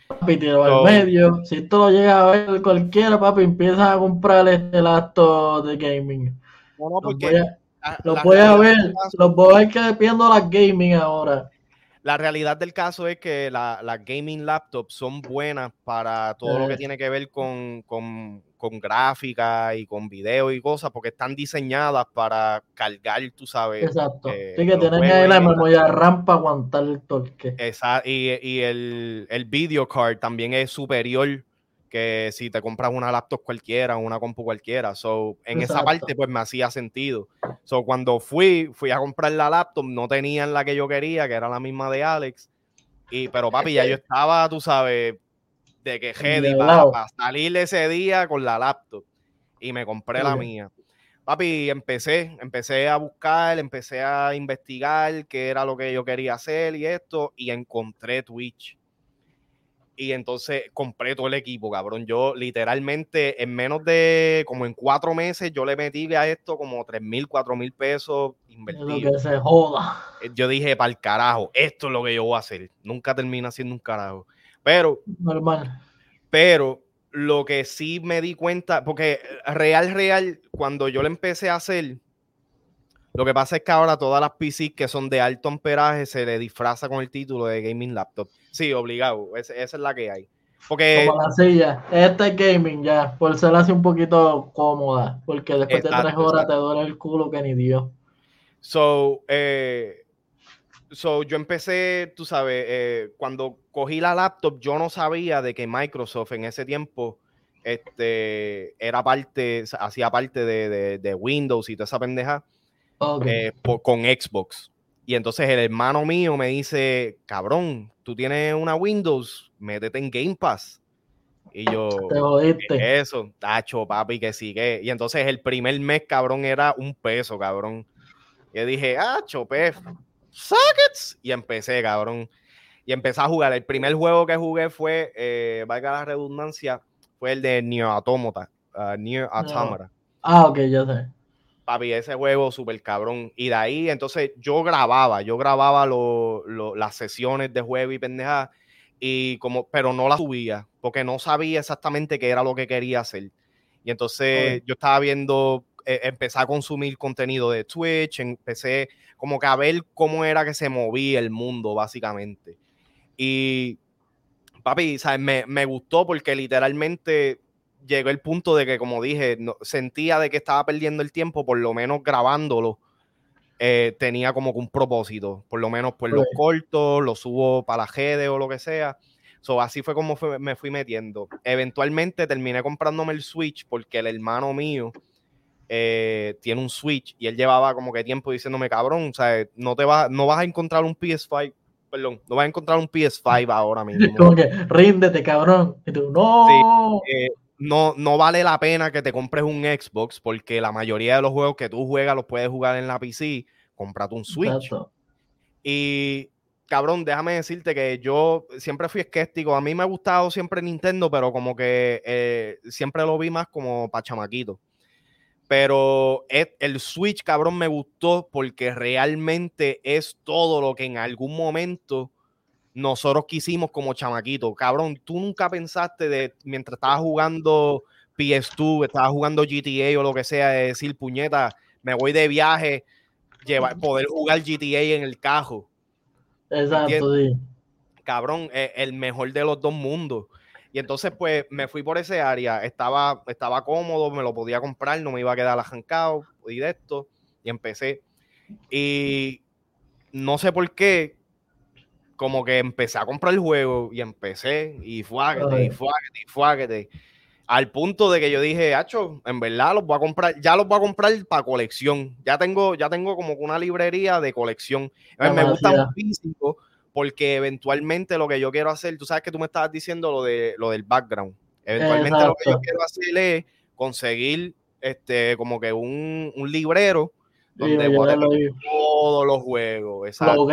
Papi, tiro al medio. Si esto lo llega a ver cualquiera, papi, empieza a comprar este laptop de gaming. No, no, porque los voy a, ver, los voy a ver que viendo las gaming ahora. La realidad del caso es que las gaming laptops son buenas para todo lo que tiene que ver con, con con gráfica y con video y cosas, porque están diseñadas para cargar, tú sabes. Exacto. Eh, sí, que tienen ahí la memoria RAM para aguantar el torque. Exacto. Y, y, el, el video card también es superior que si te compras una laptop cualquiera, una compu cualquiera. So, en esa parte, pues me hacía sentido. So, cuando fui, fui a comprar la laptop, no tenían la que yo quería, que era la misma de Alex. Y, pero papi, ya yo estaba, tú sabes, de que Hedy para, salir ese día con la laptop. Y me compré la mía. Papi, empecé, empecé a buscar, empecé a investigar qué era lo que yo quería hacer y esto, y encontré Twitch. Y entonces compré todo el equipo, cabrón. Yo literalmente en menos de como en cuatro meses yo le metí a esto como tres mil, cuatro mil pesos invertidos. que se joda. Eh, yo dije, para el carajo, esto es lo que yo voy a hacer. Nunca termina siendo un carajo. Pero, normal. Pero lo que sí me di cuenta, porque real, real, cuando yo le empecé a hacer, lo que pasa es que ahora todas las PCs que son de alto amperaje se le disfraza con el título de gaming laptop. Sí, obligado, esa es la que hay. Porque, Como la silla, esta es gaming ya, por ser así un poquito cómoda, porque después de tres horas te duele el culo que ni Dios. So, eh, so, yo empecé, tú sabes, eh, cuando cogí la laptop, yo no sabía de que Microsoft en ese tiempo este, era parte, hacía parte de, Windows y toda esa pendeja eh, con Xbox. Y entonces el hermano mío me dice, cabrón, tú tienes una Windows, métete en Game Pass. Y yo, Te eso, tacho, papi, que sigue. Y entonces el primer mes, cabrón, era un peso, cabrón. Y yo dije, ah, chopef, sockets. Y empecé, cabrón. Y empecé a jugar. El primer juego que jugué fue, eh, valga la redundancia, fue el de Neo Automata. Uh, Neo Automata. Ah, ok, ya sé. Papi, ese juego súper cabrón. Y de ahí, entonces, yo grababa, yo grababa las sesiones de juego y pendeja, y como, pero no las subía, porque no sabía exactamente qué era lo que quería hacer. Y entonces yo estaba viendo, eh, empecé a consumir contenido de Twitch, empecé como que a ver cómo era que se movía el mundo, básicamente. Y, papi, ¿sabes? Me, me gustó porque literalmente llegó el punto de que, como dije, sentía de que estaba perdiendo el tiempo, por lo menos grabándolo. Eh, tenía como que un propósito, por lo menos pues los cortos, los subo para la GD o lo que sea. So, así fue como me fui metiendo. Eventualmente terminé comprándome el Switch porque el hermano mío eh, tiene un Switch y él llevaba como que tiempo diciéndome, cabrón, o sea, no, te vas, no vas a encontrar un PS5, perdón, no vas a encontrar un PS5 ahora mismo. Como que, ríndete, cabrón. Y tú, no. Eh, no, no vale la pena que te compres un Xbox porque la mayoría de los juegos que tú juegas los puedes jugar en la PC. Comprate un Switch. Y cabrón, déjame decirte que yo siempre fui escéptico. A mí me ha gustado siempre Nintendo, pero como que eh, siempre lo vi más como para chamaquito. Pero el Switch, cabrón, me gustó porque realmente es todo lo que en algún momento nosotros quisimos como chamaquito. Cabrón, tú nunca pensaste de mientras estabas jugando PS2, estabas jugando GTA o lo que sea, de decir, puñeta, me voy de viaje, llevar, poder jugar GTA en el cajo. Exacto, sí. Cabrón, e, el mejor de los dos mundos. Y entonces, pues, me fui por ese área. Estaba, estaba cómodo, me lo podía comprar, no me iba a quedar arrancado esto. Y empecé. Y no sé por qué, como que empecé a comprar el juego y empecé y fuáquete, y fuáquete, y fuáquete. Al punto de que yo dije, hacho, en verdad los voy a comprar, ya los voy a comprar para colección. Ya tengo, ya tengo como una librería de colección. me gusta un físico porque eventualmente lo que yo quiero hacer, tú sabes que tú me estabas diciendo lo, de, lo del background. Eventualmente lo que yo quiero hacer es conseguir este, como que un, un librero donde voy a tener todos los juegos. Exacto.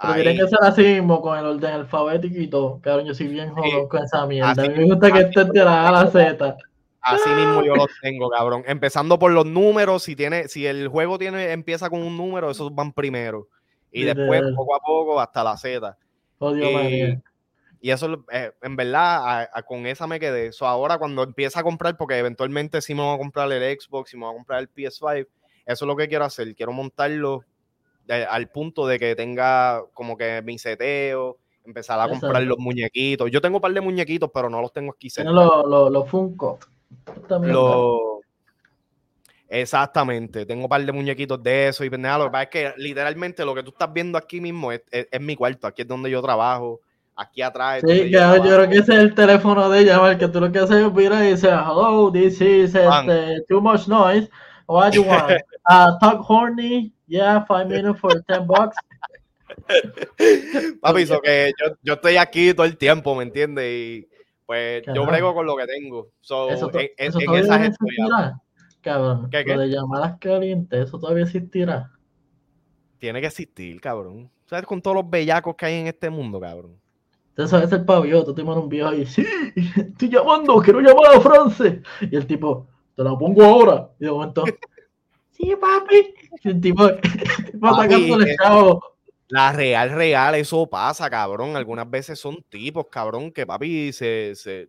Pero tiene que ser así mismo, con el orden alfabético y todo. Cabrón, yo soy bien jodido con esa mierda. a mí me gusta que esté de la A a la Z. Así mismo yo los tengo, cabrón. Empezando por los números, si tiene, si el juego tiene, empieza con un número, esos van primero y después poco a poco hasta la Z. Oh, y, y, eso, eh, en verdad, con esa me quedé. eso ahora cuando empieza a comprar, porque eventualmente sí me voy a comprar el Xbox, sí me voy a comprar el PS5, eso es lo que quiero hacer. Quiero montarlo al punto de que tenga como que mi seteo, empezar a comprar los muñequitos. Yo tengo un par de muñequitos, pero no los tengo aquí cerca. Los lo, lo Funko. Exactamente, tengo un par de muñequitos de eso y pendeja. Lo que pasa es que literalmente lo que tú estás viendo aquí mismo es, mi cuarto, aquí es donde yo trabajo, aquí atrás. Sí, yo, creo que ese es el teléfono de ella, el que tú lo que haces es mira y dices, hello, this is este, too much noise. What do you want? Uh, talk horny, yeah, five minutes for ten bucks. Papi, eso que yo, yo, estoy aquí todo el tiempo, ¿me entiendes? Y pues yo brego con lo que tengo. So, eso, en, eso en esa existirá, cabrón. ¿Qué, qué? Lo de llamadas calientes, eso todavía existirá. Tiene que existir, cabrón. ¿Sabes con todos los bellacos que hay en este mundo, cabrón? Entonces es el pabellón, tú mandas un viejo ahí, sí, estoy llamando, quiero llamar a France. Y el tipo, te la pongo ahora. Y de momento, sí, papi. Y el tipo, el tipo eh, chavo. La real, real, eso pasa, cabrón. Algunas veces son tipos, cabrón, que papi se, se,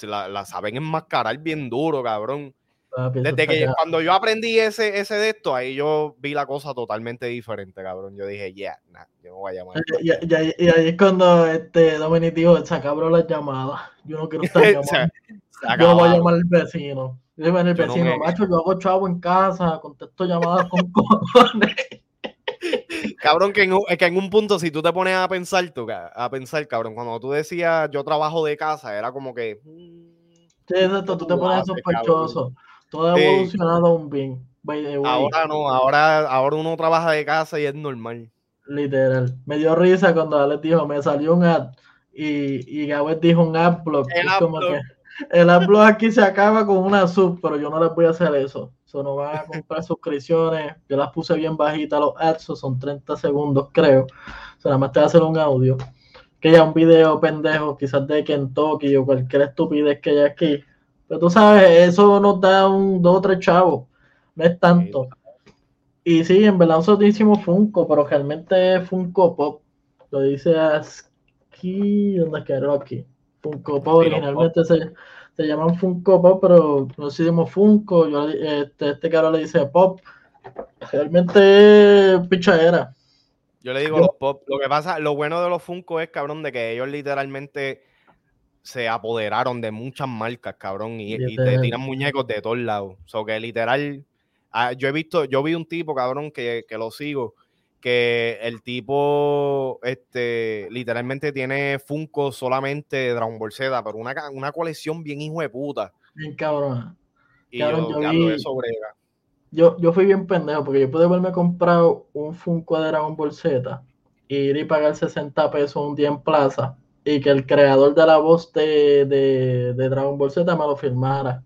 la, la, saben enmascarar bien duro, cabrón. Desde que cuando yo aprendí ese, ese de esto, ahí yo vi la cosa totalmente diferente, cabrón. Yo dije, yeah, nah, yo no voy a llamar. Y, y, ahí es cuando este Dominic dijo, se acabaron las llamadas. Yo no quiero estar llamando. yo no voy a llamar al vecino. Yo el vecino, macho, yo hago chavo en casa, contesto llamadas con cojones. Cabrón, que en, que en un punto, si tú te pones a pensar, tú, a pensar, cabrón, cuando tú decías yo trabajo de casa, era como que. Mm, sí, exacto, tú te pones sospechoso. Todo ha evolucionado un bien. Ahora no, ahora, ahora uno trabaja de casa y es normal. Literal. Me dio risa cuando Alex dijo, me salió un ad y, y Gabet dijo un ad block. El ad como que el ad block aquí se acaba con una sub, pero yo no les voy a hacer eso. Eso no van a comprar suscripciones. Yo las puse bien bajitas los ads, son 30 segundos, creo. O sea, nada más te va a hacer un audio. Que ya un video pendejo, quizás de Kentucky o cualquier estupidez que haya aquí pero tú sabes, eso nos da un dos o tres chavos. No es tanto. Y sí, en verdad nosotros hicimos Funko, pero realmente es Funko Pop. Lo dice aquí, ¿dónde es que era aquí? Funko Pop originalmente se, se, llaman Funko Pop, pero nos hicimos Funko. Yo, este, este caro le dice Pop. Realmente es pichadera. Yo le digo los Pop. Lo que pasa, lo bueno de los Funko es, cabrón, de que ellos literalmente se apoderaron de muchas marcas, cabrón, y, te tiran muñecos de todos lados. O sea, que literal, ah, yo he visto, yo vi un tipo, cabrón, que, lo sigo, que el tipo, este, literalmente tiene Funko solamente de Dragon Ball Z, pero una, una colección bien hijo de puta. Bien cabrón. Y yo, yo, yo, fui bien pendejo, porque yo pude haberme comprado un Funko de Dragon Ball Z, y ir y pagar 60 pesos un día en plaza, y que el creador de la voz de, de, Dragon Ball Z me lo firmara.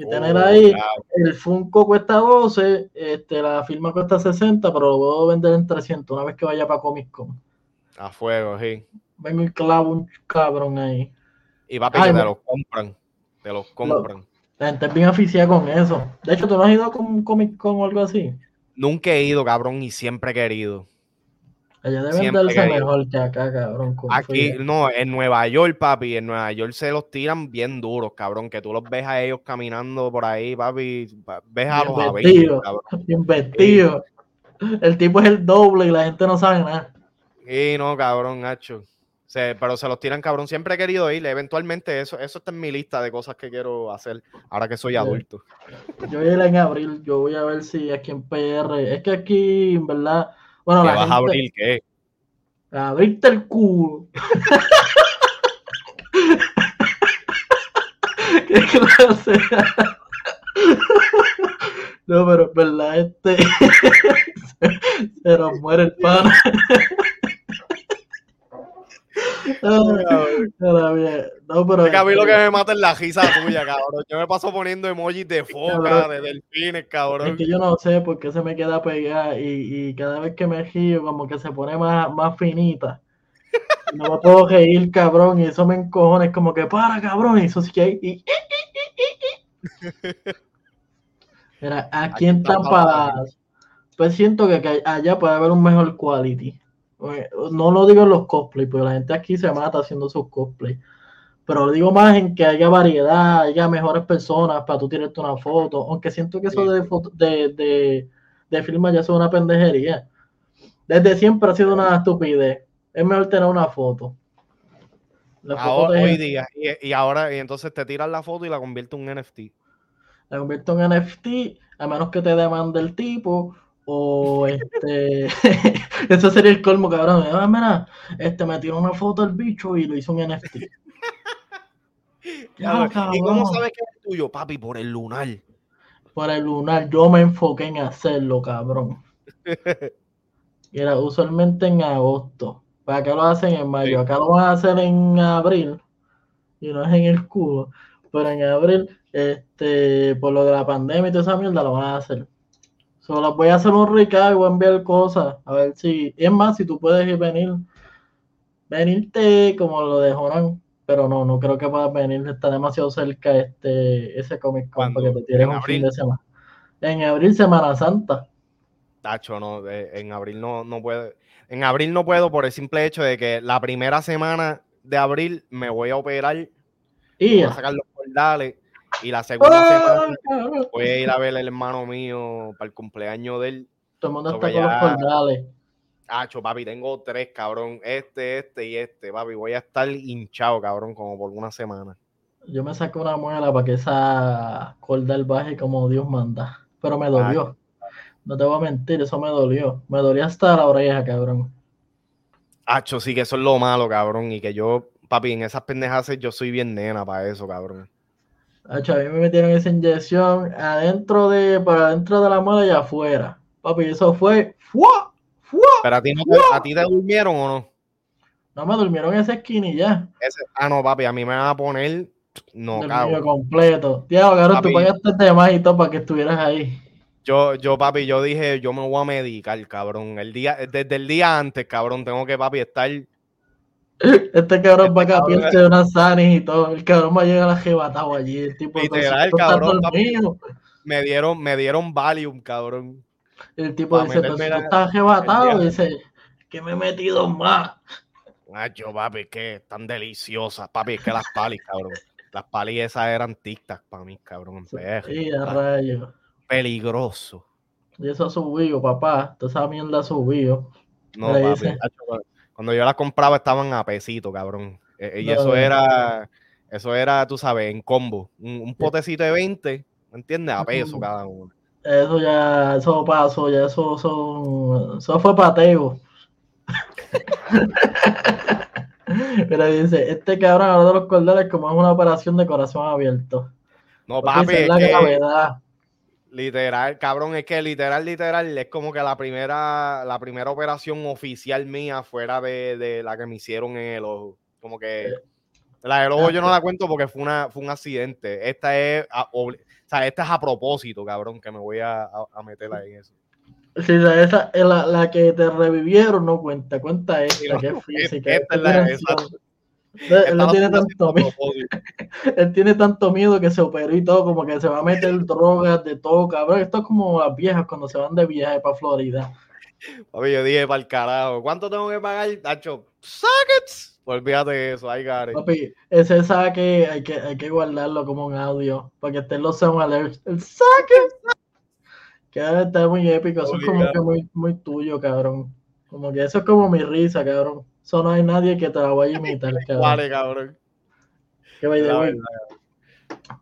Y tener oh, ahí, el Funko cuesta 12, este, la firma cuesta 60, pero lo puedo vender en 300 una vez que vaya para Comic Con. A fuego, sí. Vengo y clavo un cabrón ahí. Y va a pedir, te los compran. Te los compran. la gente es bien aficiada con eso. De hecho, ¿tú no has ido con un Comic Con o algo así? Nunca he ido, cabrón, y siempre he querido. Allá deben darse mejor que acá, cabrón. Aquí, no, en Nueva York, papi, en Nueva York se los tiran bien duros, cabrón. Que tú los ves a ellos caminando por ahí, papi. Ves a los vestidos, Bien vestido. El tipo es el doble y la gente no sabe nada. Sí, no, cabrón, Nacho. pero se los tiran, cabrón. Siempre he querido ir. Eventualmente, eso, eso está en mi lista de cosas que quiero hacer ahora que soy adulto. Yo voy a ir en abril. Yo voy a ver si aquí en PR. Es que aquí, en verdad bueno, la vas a abrir qué? Abrirte el culo. ¿Qué clase? No, pero es verdad, este se nos muere el pan. No, pero. Es que a mí lo que me mata es la risa tuya, cabrón. Yo me paso poniendo emojis de foca, de delfines, cabrón. Es que yo no sé por qué se me queda pegada y, y cada vez que me río, como que se pone más, más finita. No me puedo reír, cabrón, y eso me encojona. Es como que para, cabrón, y eso sí que hay. Y... Mira, aquí en Tampa, pues siento que allá puede haber un mejor quality. No lo digo en los cosplays, porque la gente aquí se mata haciendo sus cosplays. Pero lo digo más en que haya variedad, haya mejores personas para tú tirarte una foto. Aunque siento que eso de, de, de, de firma ya es una pendejería. Desde siempre ha sido una estupidez. Es mejor tener una foto. ahora, hoy día. Y, ahora, y entonces te tiras la foto y la convierte en un NFT. La convierto en NFT, a menos que te demande el tipo, O este, eso sería el colmo, cabrón. Ah, mira, este me tiró una foto del bicho y lo hizo un NFT. ¿Y cómo sabes que es tuyo, papi? Por el lunar. Por el lunar, yo me enfoqué en hacerlo, cabrón. era usualmente en agosto. ¿Para qué lo hacen en mayo? Acá lo van a hacer en abril. Y no es en el culo. Pero en abril, este, por lo de la pandemia y toda esa mierda, lo van a hacer. Solo voy a hacer un recado y voy a enviar cosas. A ver si. Es más, si tú puedes ir venir. Venirte como lo de Jonan. Pero no, no creo que puedas venir. Está demasiado cerca este, ese Comic Con para que te tires un fin de semana. En abril, Semana Santa. Tacho, no, en abril no, no puedo. En abril no puedo por el simple hecho de que la primera semana de abril me voy a operar. Y voy a sacar los cordales y la segunda semana voy a ir a ver al hermano mío para el cumpleaños de él. Todo el mundo está con los cordales. Hacho, papi, tengo tres, cabrón. Este, este y este, papi. Voy a estar hinchado, cabrón, como por una semana. Yo me saco una muela para que esa cordal baje como Dios manda. Pero me dolió. No te voy a mentir, eso me dolió. Me dolió hasta la oreja, cabrón. Hacho, sí, que eso es lo malo, cabrón. Y que yo, papi, en esas pendejas yo soy bien nena para eso, cabrón a mí me metieron esa inyección adentro de, para adentro de la muela y afuera. Papi, eso fue. ¡fua! ¡fua! Pero a ti, no te, a ti te durmieron o no? No me durmieron esa esquina y ya. ah, no, papi, a mí me van a poner. No, cabrón. completo. Tío, cabrón, tú pagaste de más y todo para que estuvieras ahí. Yo, yo, papi, yo dije, yo me voy a medicar, cabrón. El día, desde el día antes, cabrón, tengo que, papi, estar este cabrón va a de una Sanis y todo. El cabrón va a llegar a jebatado allí. El tipo Literal, cabrón. me dieron, me dieron Valium, cabrón. El tipo dice, pero si tú estás jebatado, dice, que me he metido más. Macho, papi, que tan deliciosas. Papi, es que las palis, cabrón. Las palis esas eran tictas para mí, cabrón. Sí, a rayo. Peligroso. Y eso ha subido, papá. Toda esa mierda ha subido. No, papi. Cuando yo las compraba estaban a pesito, cabrón. E, e, y eso era, eso era, tú sabes, en combo. Un, potecito de 20, ¿me entiendes? A peso cada uno. Eso ya, eso pasó, ya eso son, eso fue pateo. Pero dice, este cabrón ahora de los cordales como es una operación de corazón abierto. No, papi, es que, Literal, cabrón, es que literal, literal, es como que la primera, la primera operación oficial mía fuera de, la que me hicieron en el ojo. Como que la del ojo yo no la cuento porque fue una, fue un accidente. Esta es a, o sea, esta es a propósito, cabrón, que me voy a, a, meter ahí en eso. Sí, esa, la, la, que te revivieron no cuenta, cuenta esta, que es física. Esta es la, él, no tiene tanto miedo. él tiene tanto miedo que se operó y todo, como que se va a meter drogas de todo, cabrón. Esto es como las viejas cuando se van de viaje para Florida. Papi, yo dije para el carajo, ¿cuánto tengo que pagar? Tacho, sockets. Olvídate de eso, ahí Gary. Papi, ese saque hay que, hay que guardarlo como un audio para que estén los sound alerts. El saque. Que estar muy épico, eso es como que muy, muy tuyo, cabrón. Como que eso es como mi risa, cabrón. Eso no hay nadie que te la vaya a imitar, cabrón. Vale, cabrón.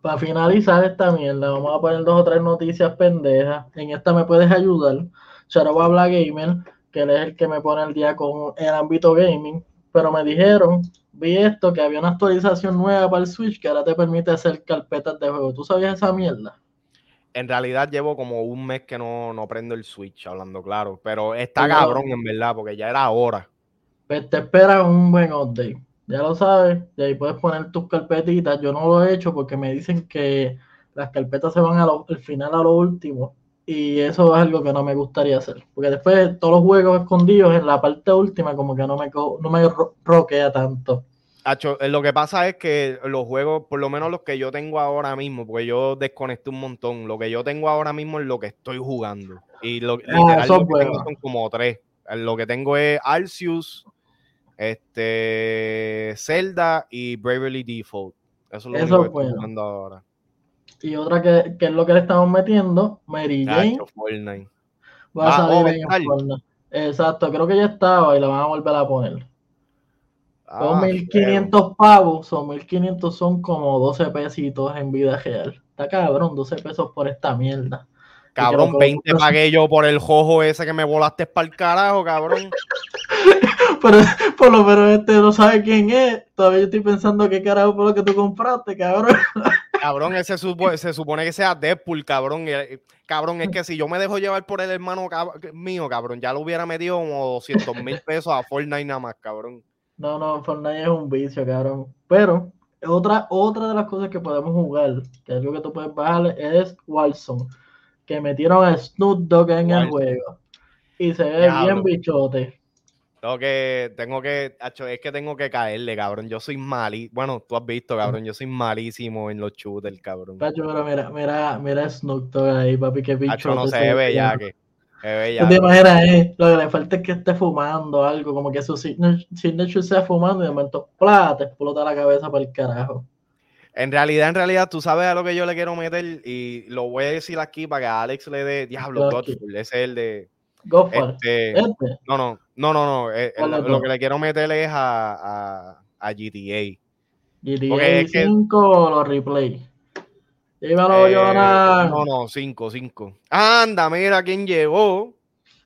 Para finalizar esta mierda, vamos a poner dos o tres noticias pendejas. En esta me puedes ayudar. a hablar Gamer, que él es el que me pone el día con el ámbito gaming. Pero me dijeron, vi esto, que había una actualización nueva para el Switch que ahora te permite hacer carpetas de juego. ¿Tú sabías esa mierda? En realidad llevo como un mes que no, no prendo el Switch, hablando claro. Pero está cabrón, en verdad, porque ya era hora. Pues te espera un buen update. Ya lo sabes, y ahí puedes poner tus carpetitas. Yo no lo he hecho porque me dicen que las carpetas se van al final a lo último. Y eso es algo que no me gustaría hacer. Porque después todos los juegos escondidos en la parte última como que no me, no me roquea tanto. Eh, lo que pasa es que los juegos, por lo menos los que yo tengo ahora mismo, porque yo desconecté un montón, lo que yo tengo ahora mismo es lo que estoy jugando. Y lo, ah, lo que tengo son como tres. Lo que tengo es Arceus, este, Zelda y Bravely Default. Eso es lo que estoy ahora. Y otra que, que, es lo que le estamos metiendo, Mary Jane. Fortnite. Va a ah, salir en Fortnite. Exacto, creo que ya estaba y la van a volver a poner. son 1500 ah, pavos, son 1500 son como 12 pesitos en vida real. Está cabrón, 12 pesos por esta mierda. Cabrón, 20 pagué yo por el jojo ese que me volaste para el carajo, cabrón. pero por lo menos este no sabe quién es. Todavía estoy pensando qué carajo fue lo que tú compraste, cabrón. Cabrón, ese se supone que sea Deadpool, cabrón. Cabrón, es que si yo me dejo llevar por el hermano mío, cabrón, ya lo hubiera metido como 200 mil pesos a Fortnite nada más, cabrón. No, no, Fortnite es un vicio, cabrón. Pero otra, otra de las cosas que podemos jugar, que es lo que tú puedes bajar, es Warzone. Que metieron a Snoop Dogg en el juego. Y se ve bien bichote. Tengo que, tengo que, es que tengo que caerle, cabrón. Yo soy malísimo. Bueno, tú has visto, cabrón. Yo soy malísimo en los shooters, cabrón. Pacho, pero mira, mira, mira Snoop Dogg ahí, papi, qué bicho. no se ve ya que. Se ve ya. te imaginas, eh, lo que le falta es que esté fumando algo, como que su signature sea fumando y de momento, ¡plá! te explota la cabeza para el carajo. En realidad, en realidad, tú sabes a lo que yo le quiero meter y lo voy a decir aquí para que Alex le dé Diablo Godfall. Ese es el de este, este, No, no, no, no, no. Eh, lo, que le quiero meter es a, a, GTA. GTA 5 o los replay. Dímelo, eh, No, no, 5, 5. Anda, mira quién llegó.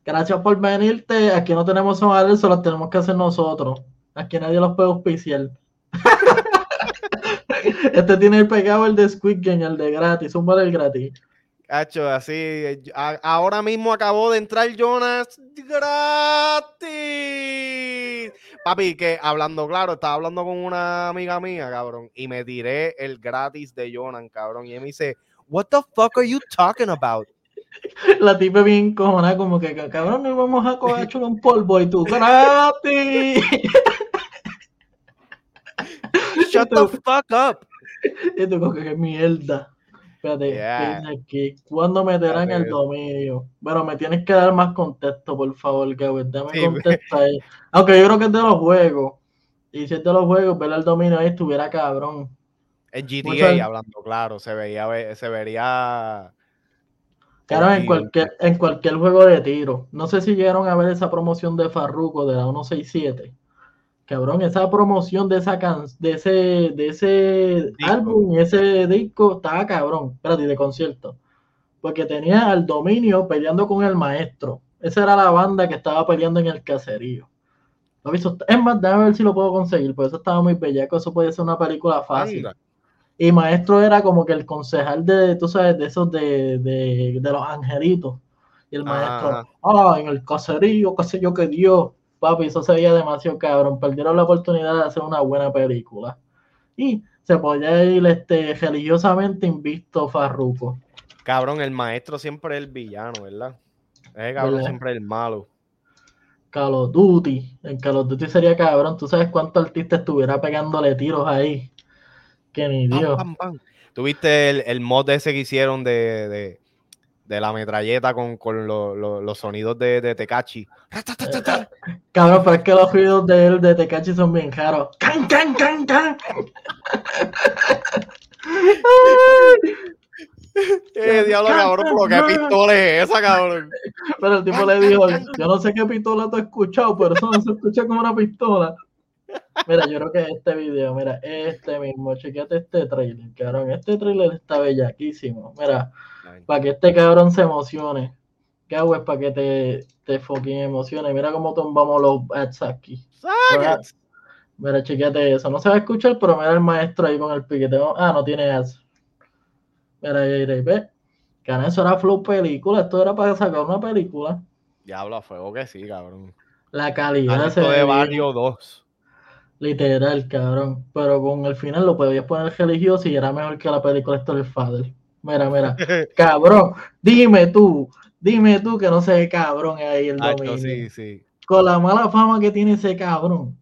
Gracias por venirte. Aquí no tenemos sonar, eso lo tenemos que hacer nosotros. Aquí nadie los puede auspiciar. este tiene el pegado el de Squid Game, el de gratis, un el gratis. Hacho, así. ahora mismo acabó de entrar Jonas gratis. Papi, que hablando claro, estaba hablando con una amiga mía, cabrón, y me tiré el gratis de Jonas, cabrón. Y él me dice, What the fuck are you talking about? La tipa bien cojona, como que cabrón, nos vamos a coger un polvo y tú gratis. Shut the fuck up. Y tú, que mierda. Espérate, aquí. ¿Cuándo meterán el dominio? Bueno, me tienes que dar más contexto, por favor, que Dame contexto ahí. Aunque yo creo que es de los juegos. Y si es de los juegos, ver el dominio ahí estuviera cabrón. En GTA, hablando claro, se veía, se vería. Claro, en cualquier, en cualquier juego de tiro. No sé si llegaron a ver esa promoción de Farruko de la 167 cabrón, esa promoción de esa can de ese, de ese álbum ese disco estaba cabrón, espérate, de concierto. Porque tenía al dominio peleando con el maestro. Esa era la banda que estaba peleando en el caserío. Es más, déjame ver si lo puedo conseguir, porque eso estaba muy bellaco, eso puede ser una película fácil. Y maestro era como que el concejal de, tú sabes, de esos de, de, de los angelitos. Y el maestro, ah, en el caserío, qué sé yo qué Dios papi, eso sería demasiado cabrón. Perdieron la oportunidad de hacer una buena película. Y se podía ir este, religiosamente invisto Farruko. Cabrón, el maestro siempre es el villano, ¿verdad? Es cabrón siempre el malo. Call of Duty. En Call of Duty sería cabrón. ¿Tú sabes cuánto artista estuviera pegándole tiros ahí? Que ni Dios. ¿Tuviste el, el, mod ese que hicieron de, de la metralleta con, con los sonidos de, de Tecachi. Cabrón, pero es que los ruidos de él de Tecachi son bien caros. ¡Can, can, can, can! ¿Qué diablo, cabrón? ¿Por qué pistola es esa, cabrón? Pero el tipo le dijo, yo no sé qué pistola tú has escuchado, pero eso no se escucha como una pistola. Mira, yo creo que este video, mira, este mismo, chequeate este trailer, cabrón. Este trailer está bellaquísimo. Mira, para que este cabrón se emocione. ¿Qué hago? Es para que te, te fucking emocione. Mira cómo tumbamos los ads aquí. Mira, chequeate eso. No se va a escuchar, pero mira el maestro ahí con el piquete. Ah, no tiene ads. Mira ahí, ahí, ve. Que eso era flow película. Esto era para sacar una película. Diablo, a fuego que sí, cabrón. La calidad se de Barrio 2. Literal, cabrón. Pero con el final lo podías poner religioso y era mejor que la película Story Father. Mira, mira. cabrón, dime tú, dime tú que no se ve cabrón ahí el dominio. Sí, sí. Con la mala fama que tiene ese cabrón.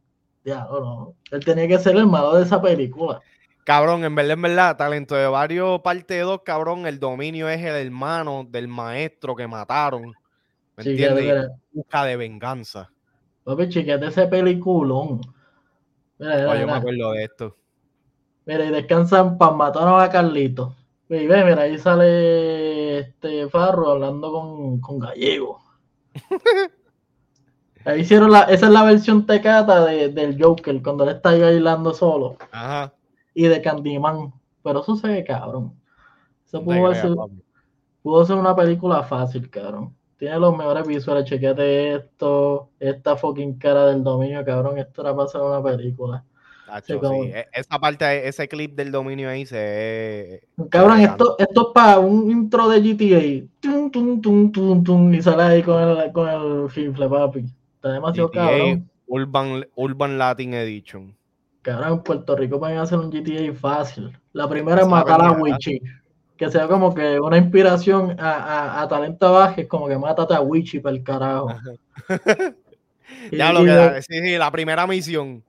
Ya, no. Él tenía que ser el malo de esa película. Cabrón, en verdad, en verdad, talento de varios parte 2, cabrón, el dominio es el hermano del maestro que mataron. ¿Me entiendes? Busca de venganza. Papi, chequete ese peliculón. Mira, mira, yo me acuerdo de esto. Mira, y descansan para matar a Carlito. Y ve, mira, ahí sale este Farro hablando con, Gallego. Ahí hicieron la, esa es la versión tecata de, del Joker, cuando él está ahí bailando solo. Ajá. Y de Candyman. Pero eso se ve cabrón. Eso pudo, sido, pudo ser una película fácil, cabrón. Tiene los mejores visuales, chequete esto, esta fucking cara del dominio, cabrón. Esto era para ser una película. E, esa parte, ese clip del dominio ahí se. Cabrón, esto, esto es para un intro de GTA. y sale ahí con el, con el rifle, papi. Está demasiado cabrón. Urban, Urban Latin Edition. Cabrón, en Puerto Rico pueden hacer un GTA fácil. La primera es matar a Wichi. Que sea como que una inspiración a, a, a talento bajo, es como que mátate a Wichi para el carajo. ya lo que sí, sí, la primera misión.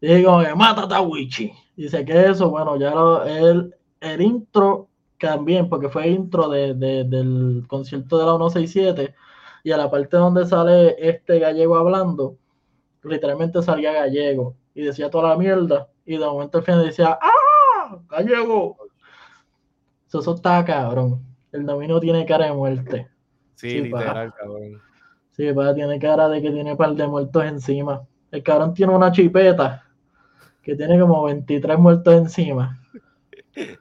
Y como que mátate a Wichi. Dice que eso, bueno, ya lo, el, el intro también, porque fue intro de, de, del concierto de la 167, y a la parte donde sale este gallego hablando, literalmente salía gallego y decía toda la mierda, y de momento al final decía, ¡ah! ¡Gallego! Eso, eso está cabrón. El dominio tiene cara de muerte. Sí, literal, cabrón. Sí, pa, tiene cara de que tiene par de muertos encima. El cabrón tiene una chipeta que tiene como 23 muertos encima. el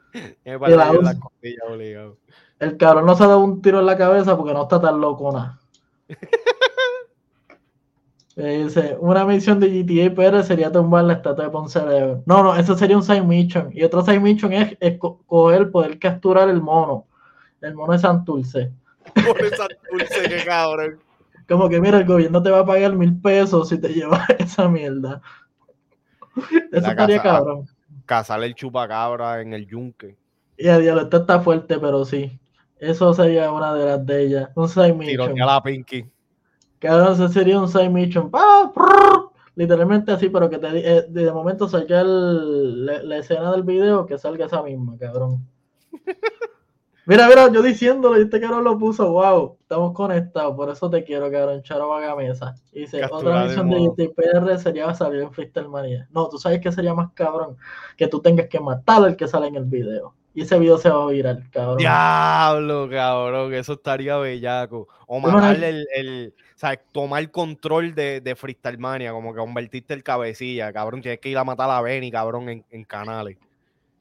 cabrón no se ha dado un tiro en la cabeza porque no está tan loco nada. dice, una misión de GTA PR sería tumbar la estatua de Ponce de No, no, eso sería un side mission. Y otro side mission es, coger, poder capturar el mono. El mono de Santurce. Mono de Santurce, qué cabrón. Como que mira, el gobierno te va a pagar mil pesos si te llevas esa mierda. Eso estaría cabrón. Cazar el chupacabra en el yunque. Y a diablo, esto está fuerte, pero sí. Eso sería una de las de ellas. Un side mission. la Pinky. Cabrón, ese sería un side mission. Literalmente así, pero que te, eh, de momento salga la, la, escena del video que salga esa misma, cabrón. Mira, mira, yo diciéndolo, y este cabrón lo puso, wow, estamos conectados, por eso te quiero, cabrón, Charo Vagamesa. Y dice, otra misión de GTPR sería salir en Freestyle Manía. No, tú sabes que sería más cabrón que tú tengas que matar al que sale en el video. Y ese video se va a virar, cabrón. Diablo, cabrón, eso estaría bellaco. O matarle el, el, o sea, tomar control de, de Freestyle Mania, como que convertirte el cabecilla, cabrón. Tienes que ir a matar a Benny, cabrón, en, en canales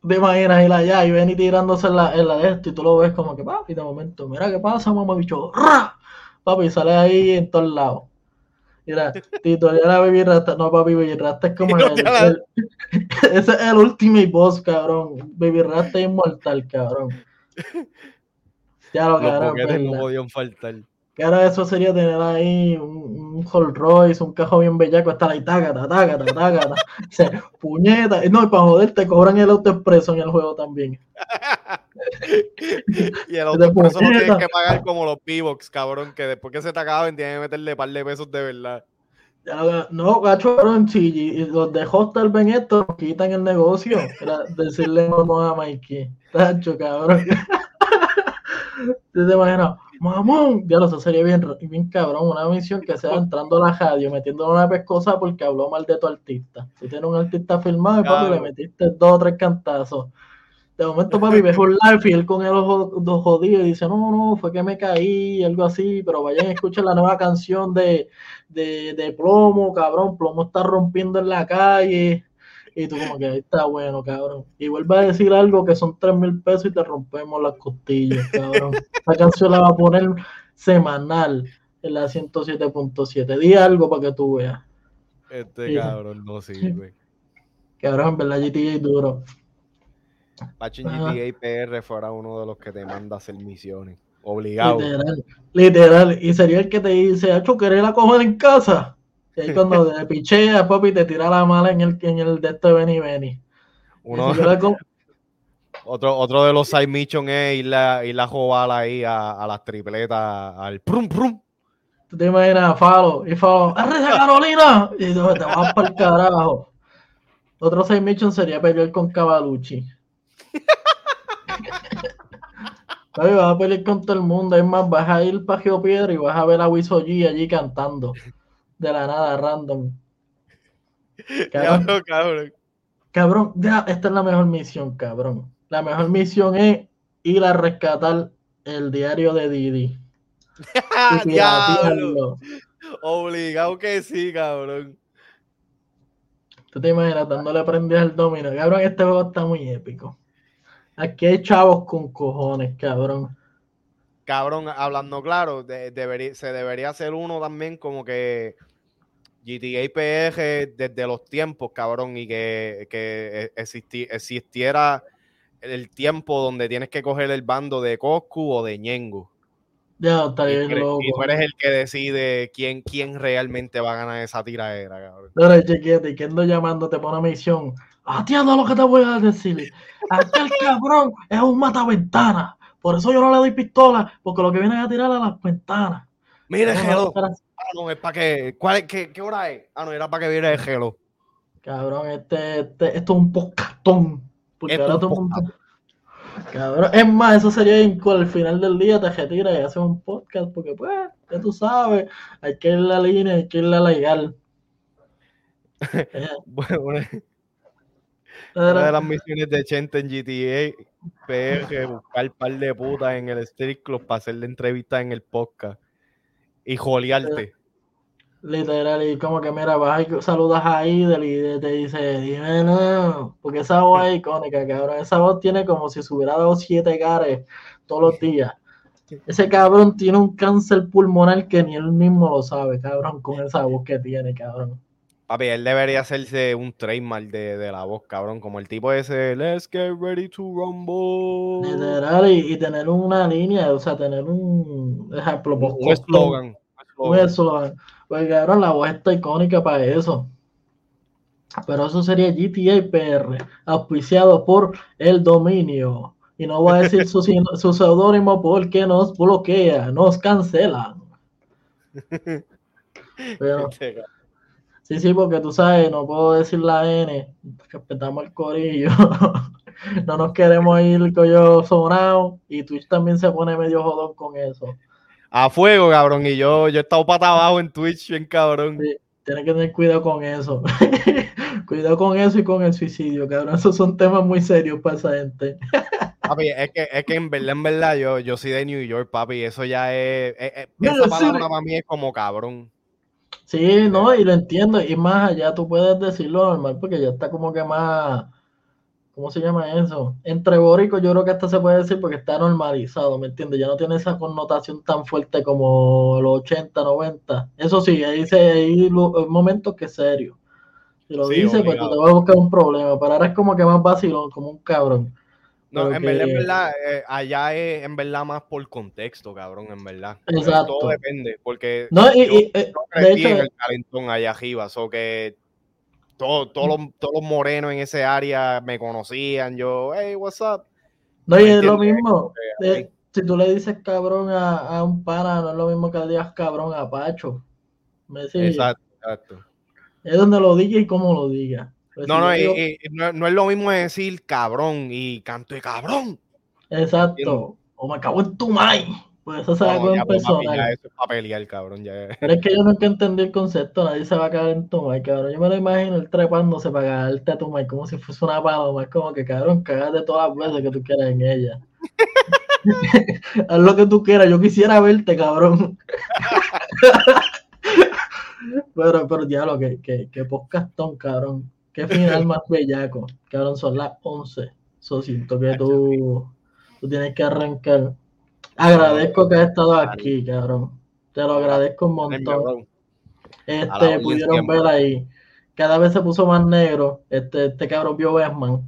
te imaginas ir allá y ven tirándose en la, en la de esto y tú lo ves como que, papi, de momento, mira qué pasa, mamá bicho, papi, sale ahí en todos lados. Mira, Tito, ya la Baby Rasta, no, papi, Baby Rasta es como el, ese es el ultimate boss, cabrón. Baby Rasta es inmortal, cabrón. Ya lo cabrón. no podían faltar. Que ahora eso sería tener ahí un, un Rolls Royce, un cajo bien bellaco, hasta ahí, tágata, tágata, tágata. se, puñeta. No, y para joder, te cobran el auto expreso en el juego también. y el auto expreso lo tienes que pagar como los P-Box, cabrón, que después que se te acaben tienes que meterle un par de pesos de verdad. no, gacho, cabrón, si los de Hostel ven esto, quitan el negocio. Para decirle no a Mikey. Tacho, cabrón. ¿Te imaginas? mamón, ya lo sé, sería bien, bien cabrón, una misión que sea entrando a la radio, metiéndole una pescosa porque habló mal de tu artista. Si tienes un artista filmado, papi, le metiste dos o tres cantazos. De momento, papi, ves un live y él con el ojo jodido y dice, no, no, fue que me caí, algo así, pero vayan a escuchar la nueva canción de, de, de Plomo, cabrón, Plomo está rompiendo en la calle. Y tú como que está bueno, cabrón. Y vuelve a decir algo que son 3 mil pesos y te rompemos las costillas, cabrón. Esa canción la va a poner semanal en la 107.7. Di algo para que tú veas. Este cabrón no sirve. Cabrón, en verdad GTA duro. Pacho GTA PR fuera uno de los que te manda a hacer misiones. Obligado. Literal, literal. Y sería el que te dice, Hacho, ¿querés la comer en casa? Y ahí cuando te pichea, papi, te tira la mala en el, en el de esto de Benny Benny. otro, otro de los side mission es ir la, ir la ahí a, a, las tripletas, al prum prum. Tú te imaginas, Falo, y Falo, ¡Arresa Carolina! Y te vas para el carajo. Otro side mission sería pelear con Cavalucci. Vas a pelear con todo el mundo. Es más, vas a ir para Piedra y vas a ver a Wiso allí cantando de la nada, random. Cabrón, cabrón. Cabrón, ya, esta es la mejor misión, cabrón. La mejor misión es ir a rescatar el diario de Didi. Obligado que sí, cabrón. Tú te imaginas dándole prendidas al domino. Cabrón, este juego está muy épico. Aquí hay chavos con cojones, cabrón. cabrón, hablando claro, debería, se debería hacer uno también como que GTA PR desde los tiempos, cabrón, y que, que existiera el tiempo donde tienes que coger el bando de Coscu o de Ñengo. Ya, está bien y, loco. Y tú eres el que decide quién, quién realmente va a ganar esa tiradera, cabrón. No, chequete, que ando llamándote por una misión. Atiendo lo que te voy a decir. Aquel cabrón es un mataventana. Por eso yo no le doy pistola, porque lo que viene es a tirar a las ventanas. Mire, Gelo. Ah, no, es para que. ¿cuál, qué, ¿Qué hora es? Ah, no, era para que viera el Gelo. Cabrón, este, este, esto es un podcastón. Porque ahora todo. Cabrón, es más, eso sería al final del día te retiras y haces un podcast, porque pues, ya tú sabes, hay que ir a la línea, hay que ir a la legal. bueno, una de las misiones de Chente en GTA PR, buscar un par de putas en el street club para hacerle entrevista en el podcast y jolearte. Literal, y como que mira, vas y saludas a Idel y te dice, dime no, porque esa voz es icónica, cabrón. Esa voz tiene como si se hubiera dado siete cares todos los días. Ese cabrón tiene un cáncer pulmonar que ni él mismo lo sabe, cabrón, con esa voz que tiene, cabrón. Papi, él debería hacerse un trademark de, de la voz, cabrón, como el tipo ese, let's get ready to rumble. Literal, y, tener una línea, o sea, tener un ejemplo, un eslogan. Un eslogan. Pues cabrón, la voz está icónica para eso. Pero eso sería GTA PR, auspiciado por el dominio. Y no voy a decir su, su seudónimo porque nos bloquea, nos cancela. Pero, Sí, sí, porque tú sabes, no puedo decir la N, respetamos el corillo, no nos queremos ir con yo sonado y Twitch también se pone medio jodón con eso. A fuego, cabrón, y yo, yo he estado pata abajo en Twitch, bien cabrón. Sí, tienes que tener cuidado con eso. cuidado con eso y con el suicidio, cabrón. Esos son temas muy serios para esa gente. papi, es que, es que en verdad, en verdad, yo, yo soy de New York, papi, eso ya es, esa palabra para mí es como cabrón. Sí, no, y lo entiendo. Y más allá tú puedes decirlo normal porque ya está como que más. ¿Cómo se llama eso? Entre bórico yo creo que hasta se puede decir porque está normalizado, ¿me entiendes? Ya no tiene esa connotación tan fuerte como los 80, 90. Eso sí, ahí hay momentos que es serio. Si lo dice, pues tú te vas a buscar un problema. Pero ahora es como que más vacilón, como un cabrón. No, en verdad, eh, allá es en verdad más por contexto, cabrón, en verdad. Exacto. Todo depende, porque no, y, yo, eh, crecí en el calentón allá arriba, o que todo, todos, los, todos los morenos en ese área me conocían, yo, hey, what's up? No, y es lo mismo. Eh, si tú le dices cabrón a, a, un pana, no es lo mismo que le digas cabrón a Pacho. ¿Me exacto, exacto. Es donde lo diga y cómo lo diga. Pues no, no, no, es lo mismo decir cabrón y canto de cabrón. Exacto. O me cago en tu mai. Pues eso se va a empezar. Ya eso es para pelear, cabrón. Ya. Pero es que yo nunca entendí el concepto. Nadie se va a cagar en tu mai, cabrón. Yo me lo imagino el trepándose para cagarte a tu mai como si fuese una paloma. Es como que, cabrón, cagate todas las veces que tú quieras en ella. Haz lo que tú quieras. Yo quisiera verte, cabrón. pero, pero diablo, que, que, que podcastón, cabrón. Qué final más bellaco. Cabrón, son las 11. So, siento que tú, tú tienes que arrancar. Agradezco que has estado aquí, cabrón. Te lo agradezco un montón. Este, pudieron ver ahí. Cada vez se puso más negro. Este, este cabrón vio Batman.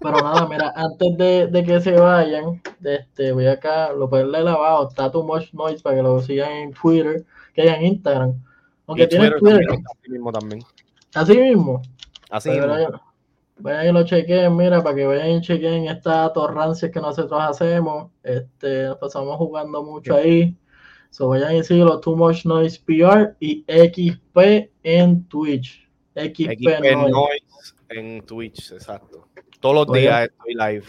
Pero nada, mira, antes de, de, que se vayan, este, voy acá, lo pueden leer abajo, está Too Much Noise para que lo sigan en Twitter, que hay en Instagram. Aunque tiene Twitter. así mismo también. Así mismo. Así vayan, y lo chequen, mira, para que vayan y chequen estas torrancias que nosotros hacemos. Este, nos pasamos jugando mucho ahí. So vayan y sigan Too Much Noise PR y XP en Twitch. XP, Noise. en Twitch, exacto. Todos los días estoy live.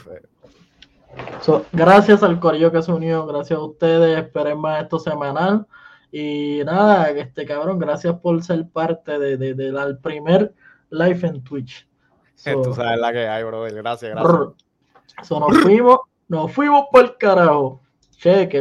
So, gracias al corillo que se unió, gracias a ustedes. Esperen más esto semanal. Y nada, este cabrón, gracias por ser parte de, de, del primer live en Twitch. Tú sabes la que hay, bro. Gracias, gracias. So, nos fuimos, nos fuimos por el carajo. Check